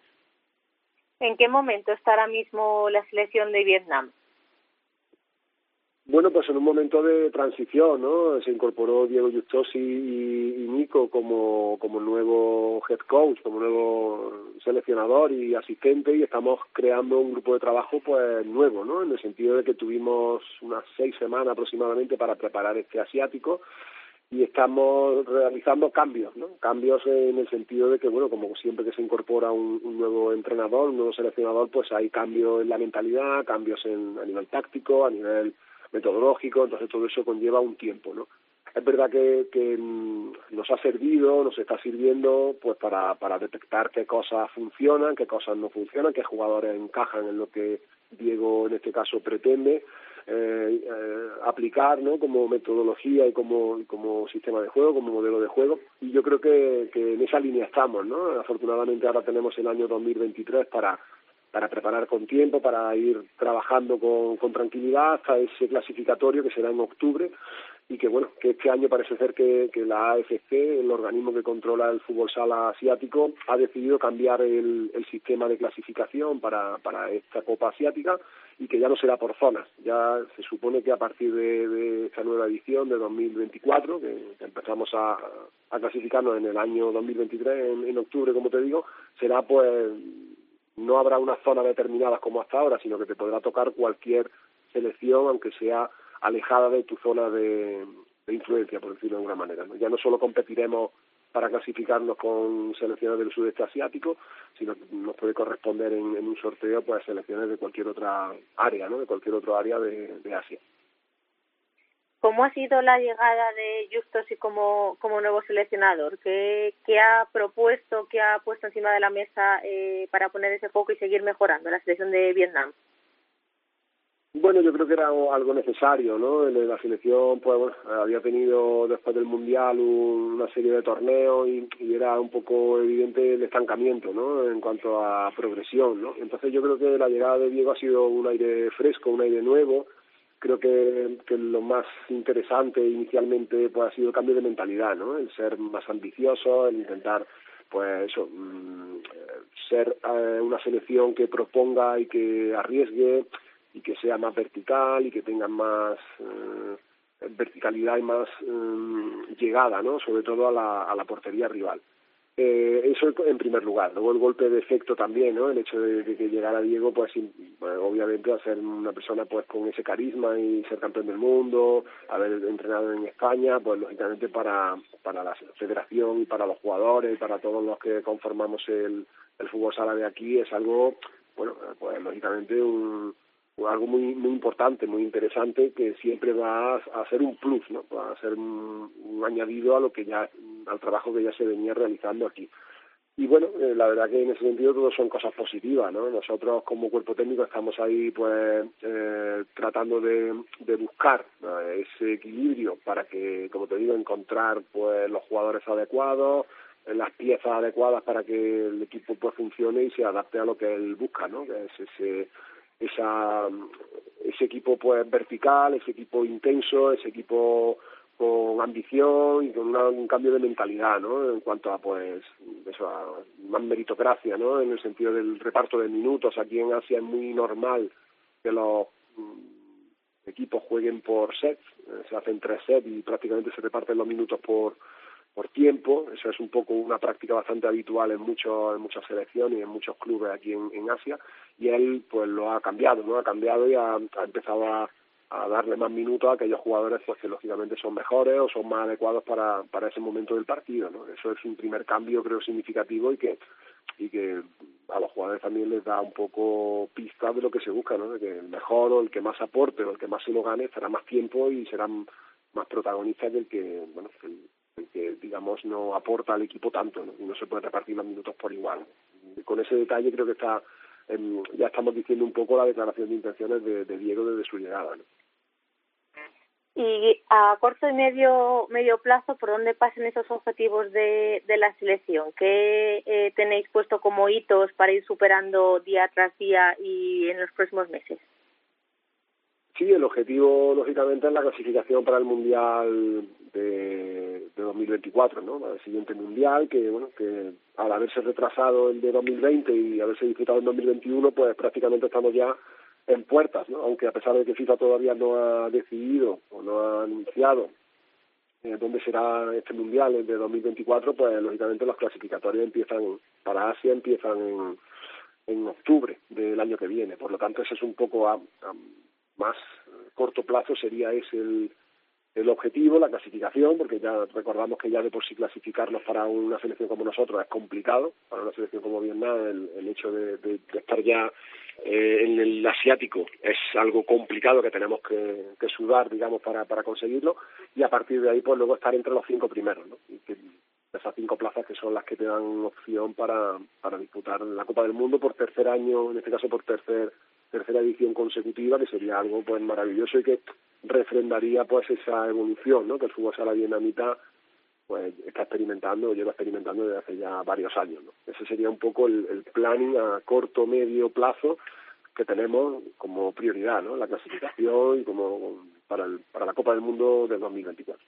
¿En qué momento está ahora mismo la selección de Vietnam? Bueno, pues en un momento de transición, ¿no? Se incorporó Diego Justosi y, y Nico como, como nuevo head coach, como nuevo seleccionador y asistente y estamos creando un grupo de trabajo pues nuevo, ¿no? En el sentido de que tuvimos unas seis semanas aproximadamente para preparar este asiático y estamos realizando cambios, ¿no? Cambios en el sentido de que, bueno, como siempre que se incorpora un, un nuevo entrenador, un nuevo seleccionador, pues hay cambios en la mentalidad, cambios en, a nivel táctico, a nivel metodológico, entonces todo eso conlleva un tiempo, ¿no? Es verdad que, que nos ha servido, nos está sirviendo pues para, para detectar qué cosas funcionan, qué cosas no funcionan, qué jugadores encajan en lo que Diego en este caso pretende eh, eh, aplicar ¿no? como metodología y como, como sistema de juego, como modelo de juego. Y yo creo que, que en esa línea estamos. ¿no? Afortunadamente ahora tenemos el año 2023 para para preparar con tiempo, para ir trabajando con, con tranquilidad hasta ese clasificatorio que será en octubre y que bueno, que este año parece ser que, que la AFC, el organismo que controla el fútbol sala asiático, ha decidido cambiar el, el sistema de clasificación para, para esta Copa Asiática y que ya no será por zonas. Ya se supone que a partir de, de esta nueva edición de 2024, que, que empezamos a, a clasificarnos en el año 2023, en, en octubre, como te digo, será pues no habrá una zona determinada como hasta ahora, sino que te podrá tocar cualquier selección, aunque sea alejada de tu zona de, influencia, por decirlo de alguna manera. ¿no? Ya no solo competiremos para clasificarnos con selecciones del sudeste asiático, sino que nos puede corresponder en, un sorteo pues selecciones de cualquier otra área, ¿no? de cualquier otro área de Asia. ¿Cómo ha sido la llegada de Justos y como, como nuevo seleccionador? ¿Qué, ¿Qué, ha propuesto, qué ha puesto encima de la mesa eh, para poner ese foco y seguir mejorando la selección de Vietnam? Bueno, yo creo que era algo necesario, ¿no? La selección, pues bueno, había tenido después del Mundial una serie de torneos y, y, era un poco evidente el estancamiento, ¿no? En cuanto a progresión, ¿no? Entonces yo creo que la llegada de Diego ha sido un aire fresco, un aire nuevo. Creo que, que lo más interesante inicialmente pues ha sido el cambio de mentalidad, ¿no? El ser más ambicioso, el intentar pues eso, mmm, ser eh, una selección que proponga y que arriesgue, y que sea más vertical y que tenga más eh, verticalidad y más eh, llegada, ¿no? Sobre todo a la, a la portería rival. Eh, eso en primer lugar. Luego el golpe de efecto también, ¿no? El hecho de, que llegara Diego, pues, obviamente a ser una persona pues con ese carisma y ser campeón del mundo, haber entrenado en España, pues lógicamente para, para la federación y para los jugadores para todos los que conformamos el, el fútbol sala de aquí es algo, bueno, pues lógicamente un algo muy muy importante, muy interesante que siempre va a ser un plus, ¿no? Va a ser un, añadido a lo que ya al trabajo que ya se venía realizando aquí. Y bueno, eh, la verdad que en ese sentido todo son cosas positivas, ¿no? Nosotros como cuerpo técnico estamos ahí pues eh, tratando de, de buscar eh, ese equilibrio para que, como te digo, encontrar pues los jugadores adecuados, las piezas adecuadas para que el equipo pues funcione y se adapte a lo que él busca, ¿no? Que es ese esa ese equipo pues vertical, ese equipo intenso, ese equipo con ambición y con un cambio de mentalidad, ¿no? En cuanto a pues eso, más meritocracia, ¿no? En el sentido del reparto de minutos. Aquí en Asia es muy normal que los equipos jueguen por sets, se hacen tres sets y prácticamente se reparten los minutos por por tiempo, eso es un poco una práctica bastante habitual en muchos en muchas selecciones y en muchos clubes aquí en, Asia y él pues lo ha cambiado, ¿no? Ha cambiado y ha, empezado a, a darle más minutos a aquellos jugadores pues que lógicamente son mejores o son más adecuados para, para ese momento del partido, ¿no? Eso es un primer cambio creo significativo y que y que a los jugadores también les da un poco pista de lo que se busca, ¿no? De que el mejor o el que más aporte o el que más se lo gane estará más tiempo y serán más protagonistas del que, bueno, el, que digamos no aporta al equipo tanto ¿no? y no se puede repartir los minutos por igual. Con ese detalle creo que está eh, ya estamos diciendo un poco la declaración de intenciones de, de Diego desde su llegada. ¿no? Y a corto y medio medio plazo, ¿por dónde pasan esos objetivos de, de la selección? ¿Qué eh, tenéis puesto como hitos para ir superando día tras día y en los próximos meses? Sí, el objetivo, lógicamente, es la clasificación para el Mundial de, de 2024, ¿no? El siguiente Mundial, que, bueno, que al haberse retrasado el de 2020 y haberse disputado en 2021, pues prácticamente estamos ya en puertas, ¿no? Aunque a pesar de que FIFA todavía no ha decidido o no ha anunciado eh, dónde será este Mundial, el de 2024, pues lógicamente los clasificatorios empiezan, para Asia empiezan en, en octubre del año que viene. Por lo tanto, ese es un poco a más corto plazo sería ese el, el objetivo, la clasificación, porque ya recordamos que ya de por sí clasificarnos para una selección como nosotros es complicado, para una selección como Vietnam el, el hecho de, de, de estar ya eh, en el asiático es algo complicado que tenemos que, que sudar, digamos, para, para conseguirlo, y a partir de ahí pues luego estar entre los cinco primeros, ¿no? Esas cinco plazas que son las que te dan opción para, para disputar la Copa del Mundo por tercer año, en este caso por tercer tercera edición consecutiva, que sería algo pues maravilloso y que refrendaría pues esa evolución ¿no? que el fútbol sala vietnamita pues está experimentando o lleva experimentando desde hace ya varios años. ¿no? Ese sería un poco el, el planning a corto, medio plazo que tenemos como prioridad, ¿no? la clasificación y como para, el, para la Copa del Mundo del 2024.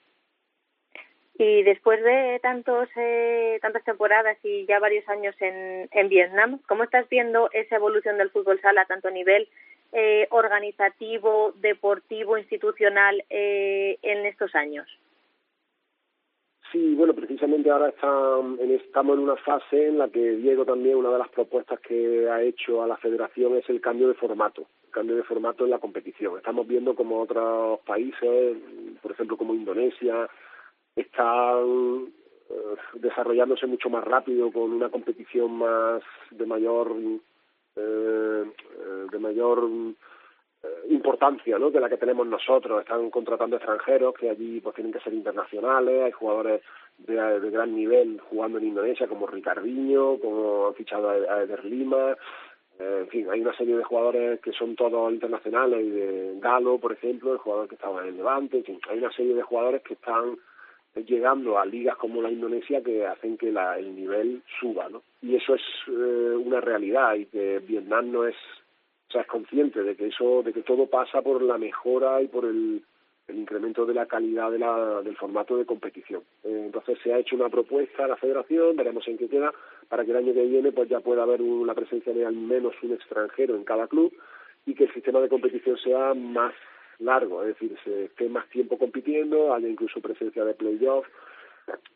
Y después de tantos eh, tantas temporadas y ya varios años en, en Vietnam, ¿cómo estás viendo esa evolución del fútbol sala tanto a nivel eh, organizativo, deportivo, institucional eh, en estos años? Sí, bueno, precisamente ahora está, en, estamos en una fase en la que Diego también, una de las propuestas que ha hecho a la federación es el cambio de formato, el cambio de formato en la competición. Estamos viendo como otros países, por ejemplo como Indonesia, están eh, desarrollándose mucho más rápido con una competición más de mayor eh, de mayor importancia ¿no? que la que tenemos nosotros. Están contratando extranjeros que allí pues tienen que ser internacionales, hay jugadores de, gran nivel jugando en Indonesia como Ricardinho, como han fichado a Eder Lima, eh, en fin, hay una serie de jugadores que son todos internacionales, de Galo, por ejemplo, el jugador que estaba en el Levante, en fin, hay una serie de jugadores que están llegando a ligas como la Indonesia que hacen que la, el nivel suba, ¿no? Y eso es eh, una realidad y que Vietnam no es o sea, es consciente de que eso, de que todo pasa por la mejora y por el, el incremento de la calidad de la, del formato de competición. Eh, entonces se ha hecho una propuesta a la federación, veremos en qué queda, para que el año que viene pues ya pueda haber una presencia de al menos un extranjero en cada club y que el sistema de competición sea más largo, es decir, se esté más tiempo compitiendo, haya incluso presencia de playoff,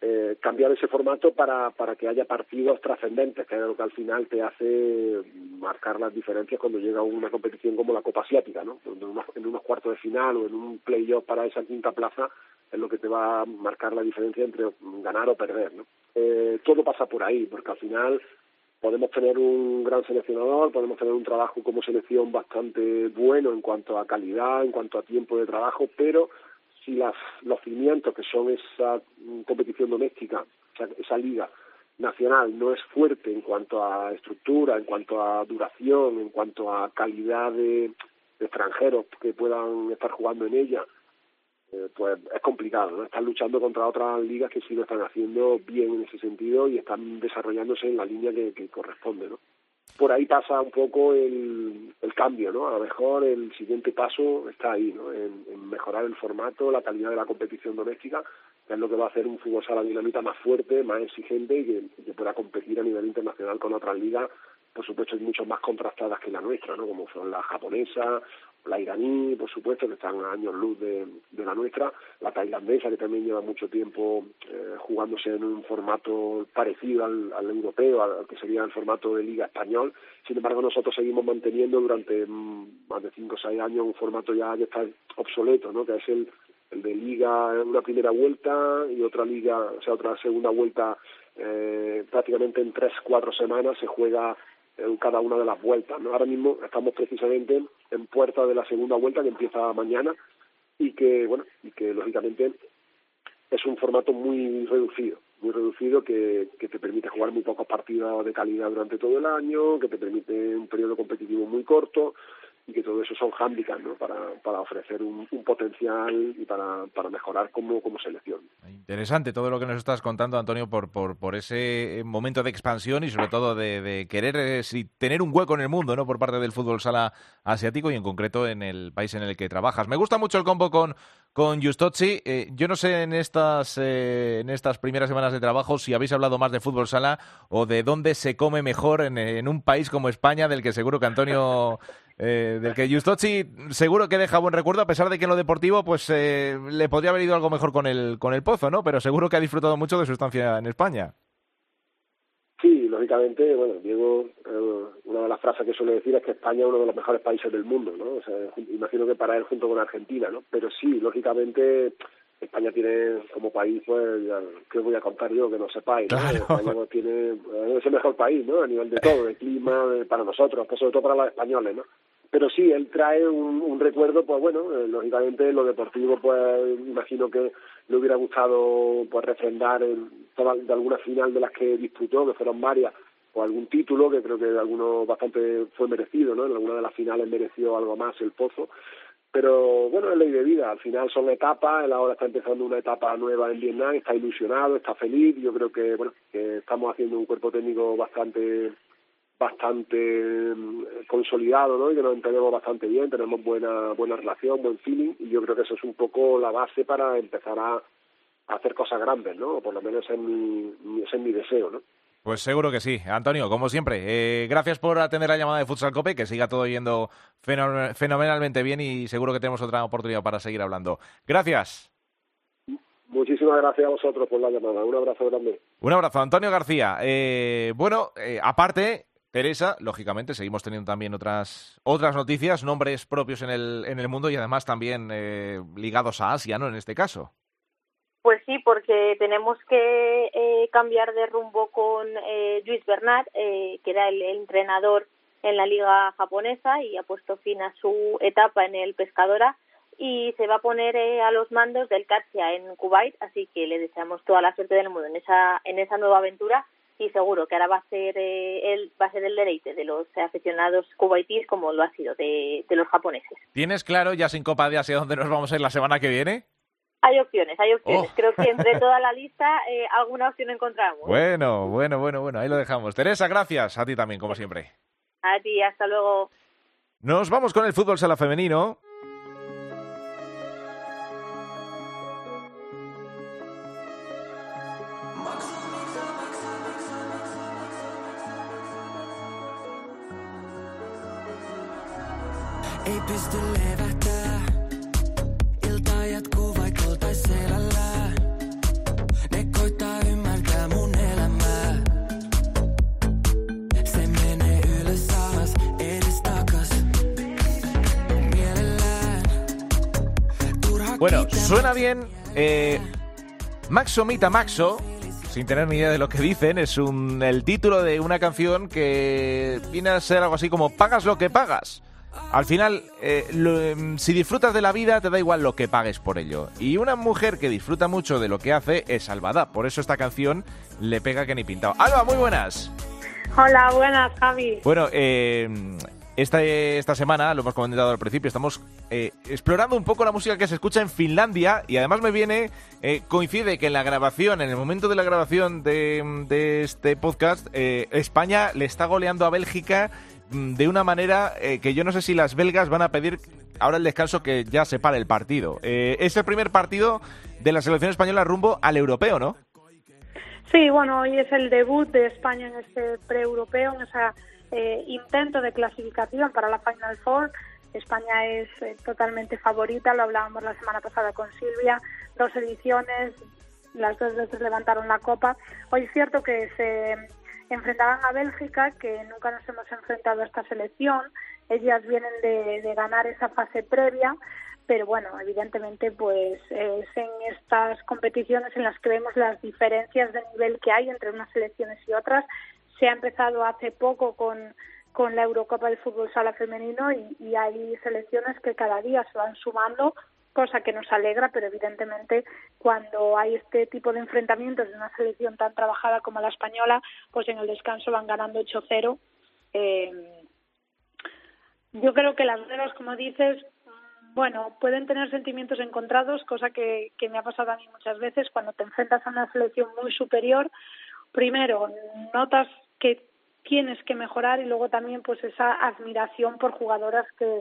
eh, cambiar ese formato para, para que haya partidos trascendentes, que es lo que al final te hace marcar las diferencias cuando llega una competición como la Copa Asiática, ¿no? En unos, cuartos de final o en un playoff para esa quinta plaza es lo que te va a marcar la diferencia entre ganar o perder, ¿no? Eh, todo pasa por ahí, porque al final podemos tener un gran seleccionador, podemos tener un trabajo como selección bastante bueno en cuanto a calidad, en cuanto a tiempo de trabajo, pero si las, los cimientos que son esa competición doméstica, esa liga nacional no es fuerte en cuanto a estructura, en cuanto a duración, en cuanto a calidad de, extranjeros que puedan estar jugando en ella, eh, pues es complicado, ¿no? Están luchando contra otras ligas que sí lo están haciendo bien en ese sentido y están desarrollándose en la línea que, corresponde, ¿no? por ahí pasa un poco el, cambio, ¿no? A lo mejor el siguiente paso está ahí, ¿no? En, mejorar el formato, la calidad de la competición doméstica, que es lo que va a hacer un fútbol sala dinamita más fuerte, más exigente y que, que pueda competir a nivel internacional con otras ligas, por supuesto, mucho más contrastadas que la nuestra, ¿no? Como son la japonesa la iraní, por supuesto, que están a años luz de, de, la nuestra, la tailandesa, que también lleva mucho tiempo eh, jugándose en un formato parecido al, al europeo, al, que sería el formato de liga español. Sin embargo, nosotros seguimos manteniendo durante mm, más de cinco o seis años un formato ya que está obsoleto, ¿no? que es el, el de liga en una primera vuelta y otra liga, o sea, otra segunda vuelta eh, prácticamente en tres, cuatro semanas se juega en cada una de las vueltas. ¿no? Ahora mismo estamos precisamente en puerta de la segunda vuelta que empieza mañana y que, bueno, y que lógicamente es un formato muy reducido, muy reducido que, que te permite jugar muy pocos partidos de calidad durante todo el año, que te permite un periodo competitivo muy corto y que todo eso son hándicaps ¿no? para, para ofrecer un, un potencial y para, para mejorar como, como selección. Interesante todo lo que nos estás contando, Antonio, por, por, por ese momento de expansión y sobre todo de, querer eh, tener un hueco en el mundo ¿no? por parte del fútbol sala asiático y en concreto en el país en el que trabajas. Me gusta mucho el combo con, con Justozzi. Eh, yo no sé en estas, eh, en estas primeras semanas de trabajo si habéis hablado más de fútbol sala o de dónde se come mejor en, en un país como España, del que seguro que Antonio eh, del que Justozzi seguro que deja buen recuerdo, a pesar de que en lo deportivo pues eh, le podría haber ido algo mejor con el, con el Pozo, ¿no? Pero seguro que ha disfrutado mucho de su estancia en España. Sí, lógicamente, bueno, Diego, eh, una de las frases que suele decir es que España es uno de los mejores países del mundo, ¿no? O sea, imagino que para él junto con Argentina, ¿no? Pero sí, lógicamente, España tiene como país, pues, ya, ¿qué voy a contar yo que no sepáis? ¿no? Claro. España pues, tiene, es el mejor país, ¿no? A nivel de todo, de clima, de, para nosotros, pues sobre todo para los españoles, ¿no? Pero sí, él trae un, un recuerdo, pues bueno, eh, lógicamente lo deportivo, pues imagino que le hubiera gustado pues refrendar en toda, de alguna final de las que disputó, que fueron varias, o algún título, que creo que de alguno bastante fue merecido, ¿no? En alguna de las finales mereció algo más el Pozo, pero bueno, es ley de vida, al final son etapas, él ahora está empezando una etapa nueva en Vietnam, está ilusionado, está feliz, yo creo que bueno, que estamos haciendo un cuerpo técnico bastante bastante mm, consolidado, ¿no? Y que nos entendemos bastante bien, tenemos buena buena relación, buen feeling y yo creo que eso es un poco la base para empezar a, hacer cosas grandes, ¿no? O por lo menos ese es mi, ese es mi deseo, ¿no? Pues seguro que sí. Antonio, como siempre, eh, gracias por atender la llamada de Futsal Cope, que siga todo yendo fenomenalmente bien y seguro que tenemos otra oportunidad para seguir hablando. Gracias. Muchísimas gracias a vosotros por la llamada. Un abrazo grande. Un abrazo, Antonio García. Eh, bueno, eh, aparte, Teresa, lógicamente, seguimos teniendo también otras otras noticias, nombres propios en el, en el mundo y además también eh, ligados a Asia, ¿no? En este caso. Porque tenemos que eh, cambiar de rumbo con eh, Luis Bernat, eh, que era el, entrenador en la liga japonesa y ha puesto fin a su etapa en el Pescadora y se va a poner eh, a los mandos del Katsia en Kuwait, así que le deseamos toda la suerte del mundo en esa en esa nueva aventura y seguro que ahora va a ser eh, el va a ser el deleite de los aficionados kuwaitíes como lo ha sido de, de los japoneses. ¿Tienes claro ya sin Copa de Asia dónde nos vamos a ir la semana que viene? Hay opciones, hay opciones. Oh. Creo que entre toda la lista eh, alguna opción encontramos. Bueno, bueno, bueno, bueno, ahí lo dejamos. Teresa, gracias. A ti también, como siempre. A ti, hasta luego. Nos vamos con el fútbol sala femenino. Levähtää. Bueno, suena bien. Eh, Maxo Mita Maxo, sin tener ni idea de lo que dicen, es un, el título de una canción que viene a ser algo así como Pagas lo que pagas. Al final, eh, lo- em, si disfrutas de la vida, te da igual lo que pagues por ello. Y una mujer que disfruta mucho de lo que hace es Salvada. Por eso esta canción le pega que ni pintado. Alba, muy buenas. Hola, buenas, Javi. Bueno, eh, esta, esta semana, lo hemos comentado al principio, estamos eh, explorando un poco la música que se escucha en Finlandia y además me viene, eh, coincide que en la grabación, en el momento de la grabación de, de este podcast, eh, España le está goleando a Bélgica mm, de una manera eh, que yo no sé si las belgas van a pedir ahora el descanso que ya se pare el partido. Eh, es el primer partido de la selección española rumbo al europeo, ¿no? Sí, bueno, hoy es el debut de España en este pre-europeo, en ese intento de clasificación para la Final Four. España es eh, totalmente favorita, lo hablábamos la semana pasada con Silvia, dos ediciones, las dos veces levantaron la copa. Hoy es cierto que se enfrentaban a Bélgica, que nunca nos hemos enfrentado a esta selección. Ellas vienen de, de ganar esa fase previa, pero bueno, evidentemente pues es en estas competiciones en las que vemos las diferencias de nivel que hay entre unas selecciones y otras. Se ha empezado hace poco con, con la Eurocopa de Fútbol Sala Femenino y, y hay selecciones que cada día se van sumando cosa que nos alegra, pero evidentemente cuando hay este tipo de enfrentamientos de una selección tan trabajada como la española, pues en el descanso van ganando 8-0. Eh, yo creo que las belgas, como dices, bueno, pueden tener sentimientos encontrados, cosa que, que me ha pasado a mí muchas veces cuando te enfrentas a una selección muy superior. Primero, notas que tienes que mejorar y luego también pues esa admiración por jugadoras que,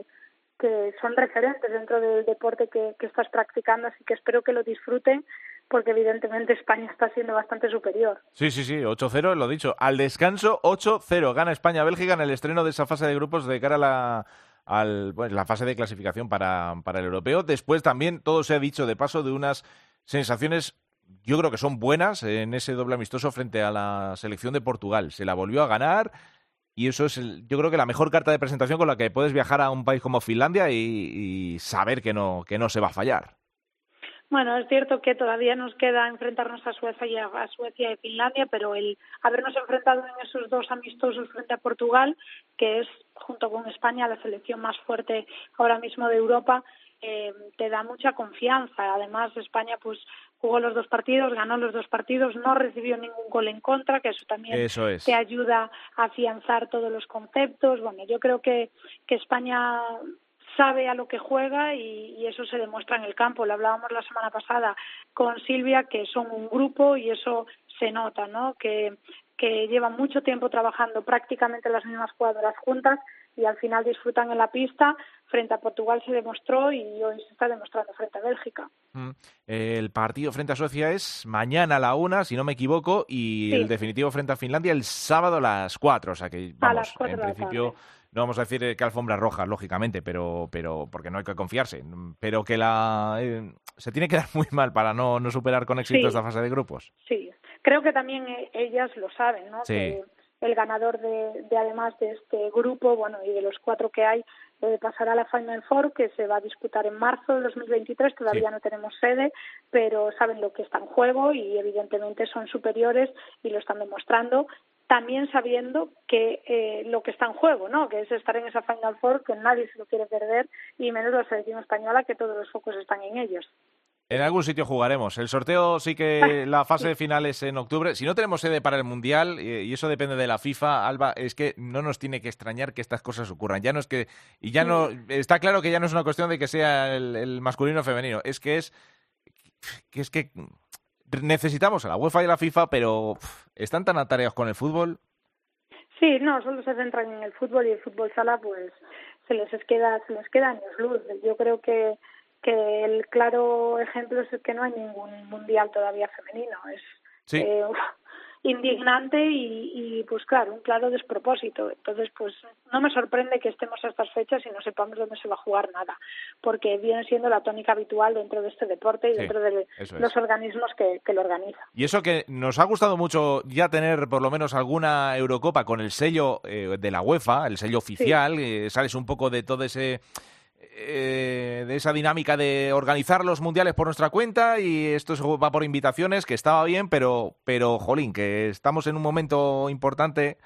que son referentes dentro del deporte que, que estás practicando, así que espero que lo disfruten porque evidentemente España está siendo bastante superior. Sí, sí, sí, 8-0, lo dicho. Al descanso, 8-0. Gana España-Bélgica en el estreno de esa fase de grupos de cara a la, al, pues, la fase de clasificación para, para el europeo. Después también, todo se ha dicho de paso, de unas sensaciones, yo creo que son buenas en ese doble amistoso frente a la selección de Portugal. Se la volvió a ganar. Y eso es, el- yo creo que la mejor carta de presentación con la que puedes viajar a un país como Finlandia y, saber que no, que no se va a fallar. Bueno, es cierto que todavía nos queda enfrentarnos a Suecia y a, a Suecia y Finlandia, pero el habernos enfrentado en esos dos amistosos frente a Portugal, que es junto con España la selección más fuerte ahora mismo de Europa, eh, te da mucha confianza. Además, España pues jugó los dos partidos, ganó los dos partidos, no recibió ningún gol en contra, que eso también Eso es. te ayuda a afianzar todos los conceptos. Bueno, yo creo que, que España sabe a lo que juega y, y eso se demuestra en el campo. Lo hablábamos la semana pasada con Silvia, que son un grupo y eso se nota, ¿no? Que, que llevan mucho tiempo trabajando prácticamente las mismas jugadoras juntas y al final disfrutan en la pista. Frente a Portugal se demostró y hoy se está demostrando frente a Bélgica. Mm. El partido frente a Suecia es mañana a la una, si no me equivoco, y Sí. el definitivo frente a Finlandia el sábado a las cuatro. O sea que, A vamos, las cuatro en de la principio tarde. no vamos a decir eh, que alfombra roja, lógicamente, pero, pero porque no hay que confiarse. Pero que la eh, se tiene que dar muy mal para no, no superar con éxito Sí. esta fase de grupos. Sí, creo que también eh, ellas lo saben, ¿no? Sí. Que el ganador de, de además de este grupo, bueno, y de los cuatro que hay, eh, pasará a la Final Four, que se va a disputar en marzo del 2023. Todavía Sí. no tenemos sede, pero saben lo que está en juego y evidentemente son superiores y lo están demostrando. también sabiendo que eh, lo que está en juego, ¿no? Que es estar en esa Final Four, que nadie se lo quiere perder, y menos la selección española, que todos los focos están en ellos. En algún sitio jugaremos. El sorteo sí que la fase final es en octubre. Si no tenemos sede para el Mundial, y eso depende de la FIFA, Alba, es que no nos tiene que extrañar que estas cosas ocurran. Ya no es que. Y ya no. Está claro que ya no es una cuestión de que sea el, masculino o femenino. Es que es. Que es que necesitamos a la UEFA y a la FIFA, pero están tan atareados con el fútbol. Sí, no, solo se centran en el fútbol y el fútbol sala, pues se les queda, se les queda años luz. Yo creo que que el claro ejemplo es que no hay ningún mundial todavía femenino. Es eh, indignante y, pues claro, un claro despropósito. Entonces, pues no me sorprende que estemos a estas fechas y no sepamos dónde se va a jugar nada, porque viene siendo la tónica habitual dentro de este deporte y dentro de los organismos que, lo organizan. Y eso que nos ha gustado mucho ya tener por lo menos alguna Eurocopa con el sello eh, de la UEFA, el sello oficial, eh, sales un poco de todo ese eh, de esa dinámica de organizar los mundiales por nuestra cuenta y esto va por invitaciones, que estaba bien, pero, pero jolín, que estamos en un momento importante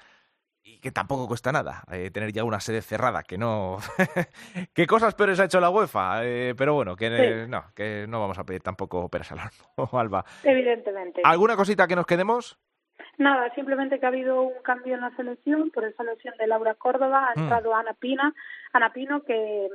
y que tampoco cuesta nada eh, tener ya una sede cerrada, que no... ¿Qué cosas peores ha hecho la UEFA? Eh, pero bueno, que no, que no vamos a pedir tampoco peras al Alba. Evidentemente. ¿Alguna cosita que nos quedemos? Nada, simplemente que ha habido un cambio en la selección por esa lesión de Laura Córdoba, ha mm. entrado Ana Pina, Ana Pino que,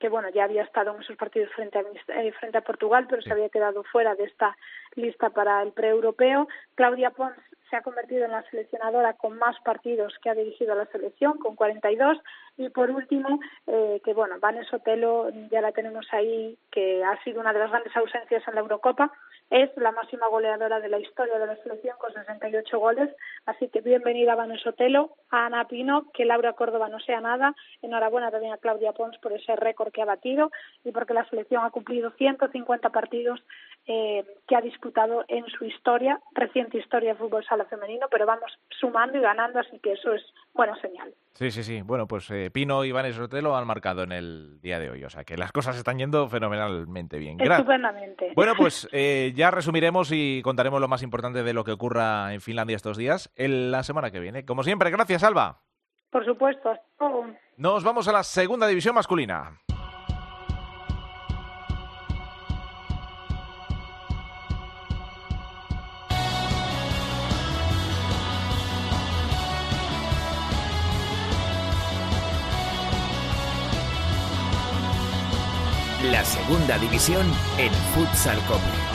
que bueno ya había estado en esos partidos frente a eh, frente a Portugal, pero se había quedado fuera de esta lista para el pre-europeo. Claudia Pons se ha convertido en la seleccionadora con más partidos que ha dirigido a la selección, con 42. Y por último, eh, que bueno, Vanessa Otelo ya la tenemos ahí, que ha sido una de las grandes ausencias en la Eurocopa, es la máxima goleadora de la historia de la selección con 68 goles. Así que bienvenida a Vanessa Otelo, a Ana Pino, que Laura Córdoba no sea nada. Enhorabuena también a Claudia Pons por ese récord que ha batido y porque la selección ha cumplido 150 partidos eh, que ha disputado en su historia, reciente historia de fútbol sala femenino, pero vamos sumando y ganando, así que eso es buena señal. Sí, sí, sí. Bueno, pues eh, Pino y Vanessa Otelo han marcado en el día de hoy, o sea que las cosas están yendo fenomenalmente bien. Estupendamente. Bueno, pues eh, ya resumiremos y contaremos lo más importante de lo que ocurra en Finlandia estos días en la semana que viene. Como siempre, gracias, Alba. Por supuesto. Nos vamos a la segunda división masculina. La segunda división en Futsal Cope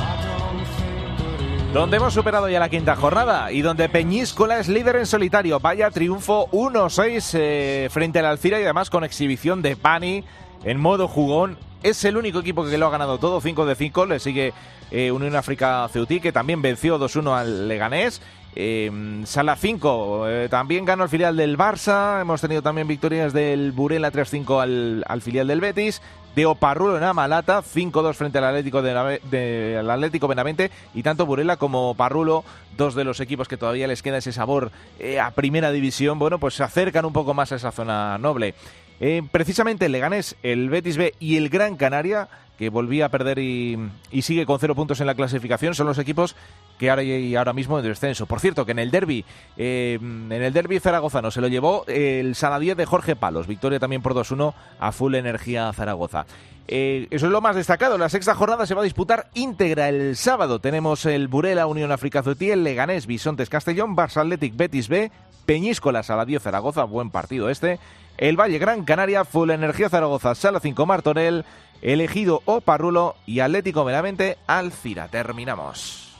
donde hemos superado ya la quinta jornada y donde Peñíscola es líder en solitario. Vaya triunfo 1-6 eh, frente al Alcira y además con exhibición de Pani en modo jugón. Es el único equipo que lo ha ganado todo, 5 de 5. Le sigue eh, Unión África Ceutí, que también venció 2-1 al Leganés. Eh, Sala 5 también ganó el filial del Barça. Hemos tenido también victorias del Burela 3-5 al, al, filial del Betis de Oparrulo en Amalata, 5-2 frente al Atlético, de, Atlético Benavente y tanto Burela como Parrulo, dos de los equipos que todavía les queda ese sabor eh, a primera división, bueno, pues se acercan un poco más a esa zona noble. Eh, precisamente el Leganés, el Betis B y el Gran Canaria, que volvía a perder y, sigue con cero puntos en la clasificación, son los equipos que ahora, y ahora mismo en descenso. Por cierto, que en el derby, eh, en el derby zaragozano se lo llevó el Saladía de Jorge Palos, victoria también por 2-1 a Full Energía Zaragoza. Eh, eso es lo más destacado. La sexta jornada se va a disputar íntegra el sábado. Tenemos el Burela Unión África el Leganés Bisontes Castellón, Barça Athletic Betis B, Peñíscola Saladío Zaragoza, buen partido este. El Valle Gran Canaria, Full Energía Zaragoza, Sala 5 Martorell, Elegido o Parrulo y Atlético meramente Alcira. Terminamos.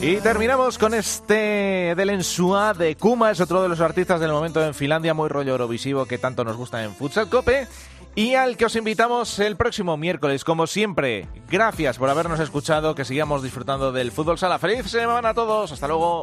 Y terminamos con este del Ensua de Kuma, es otro de los artistas del momento en Finlandia, muy rollo eurovisivo que tanto nos gusta en Futsal Cope y al que os invitamos el próximo miércoles. Como siempre, gracias por habernos escuchado, que sigamos disfrutando del fútbol sala. Feliz semana a todos, hasta luego.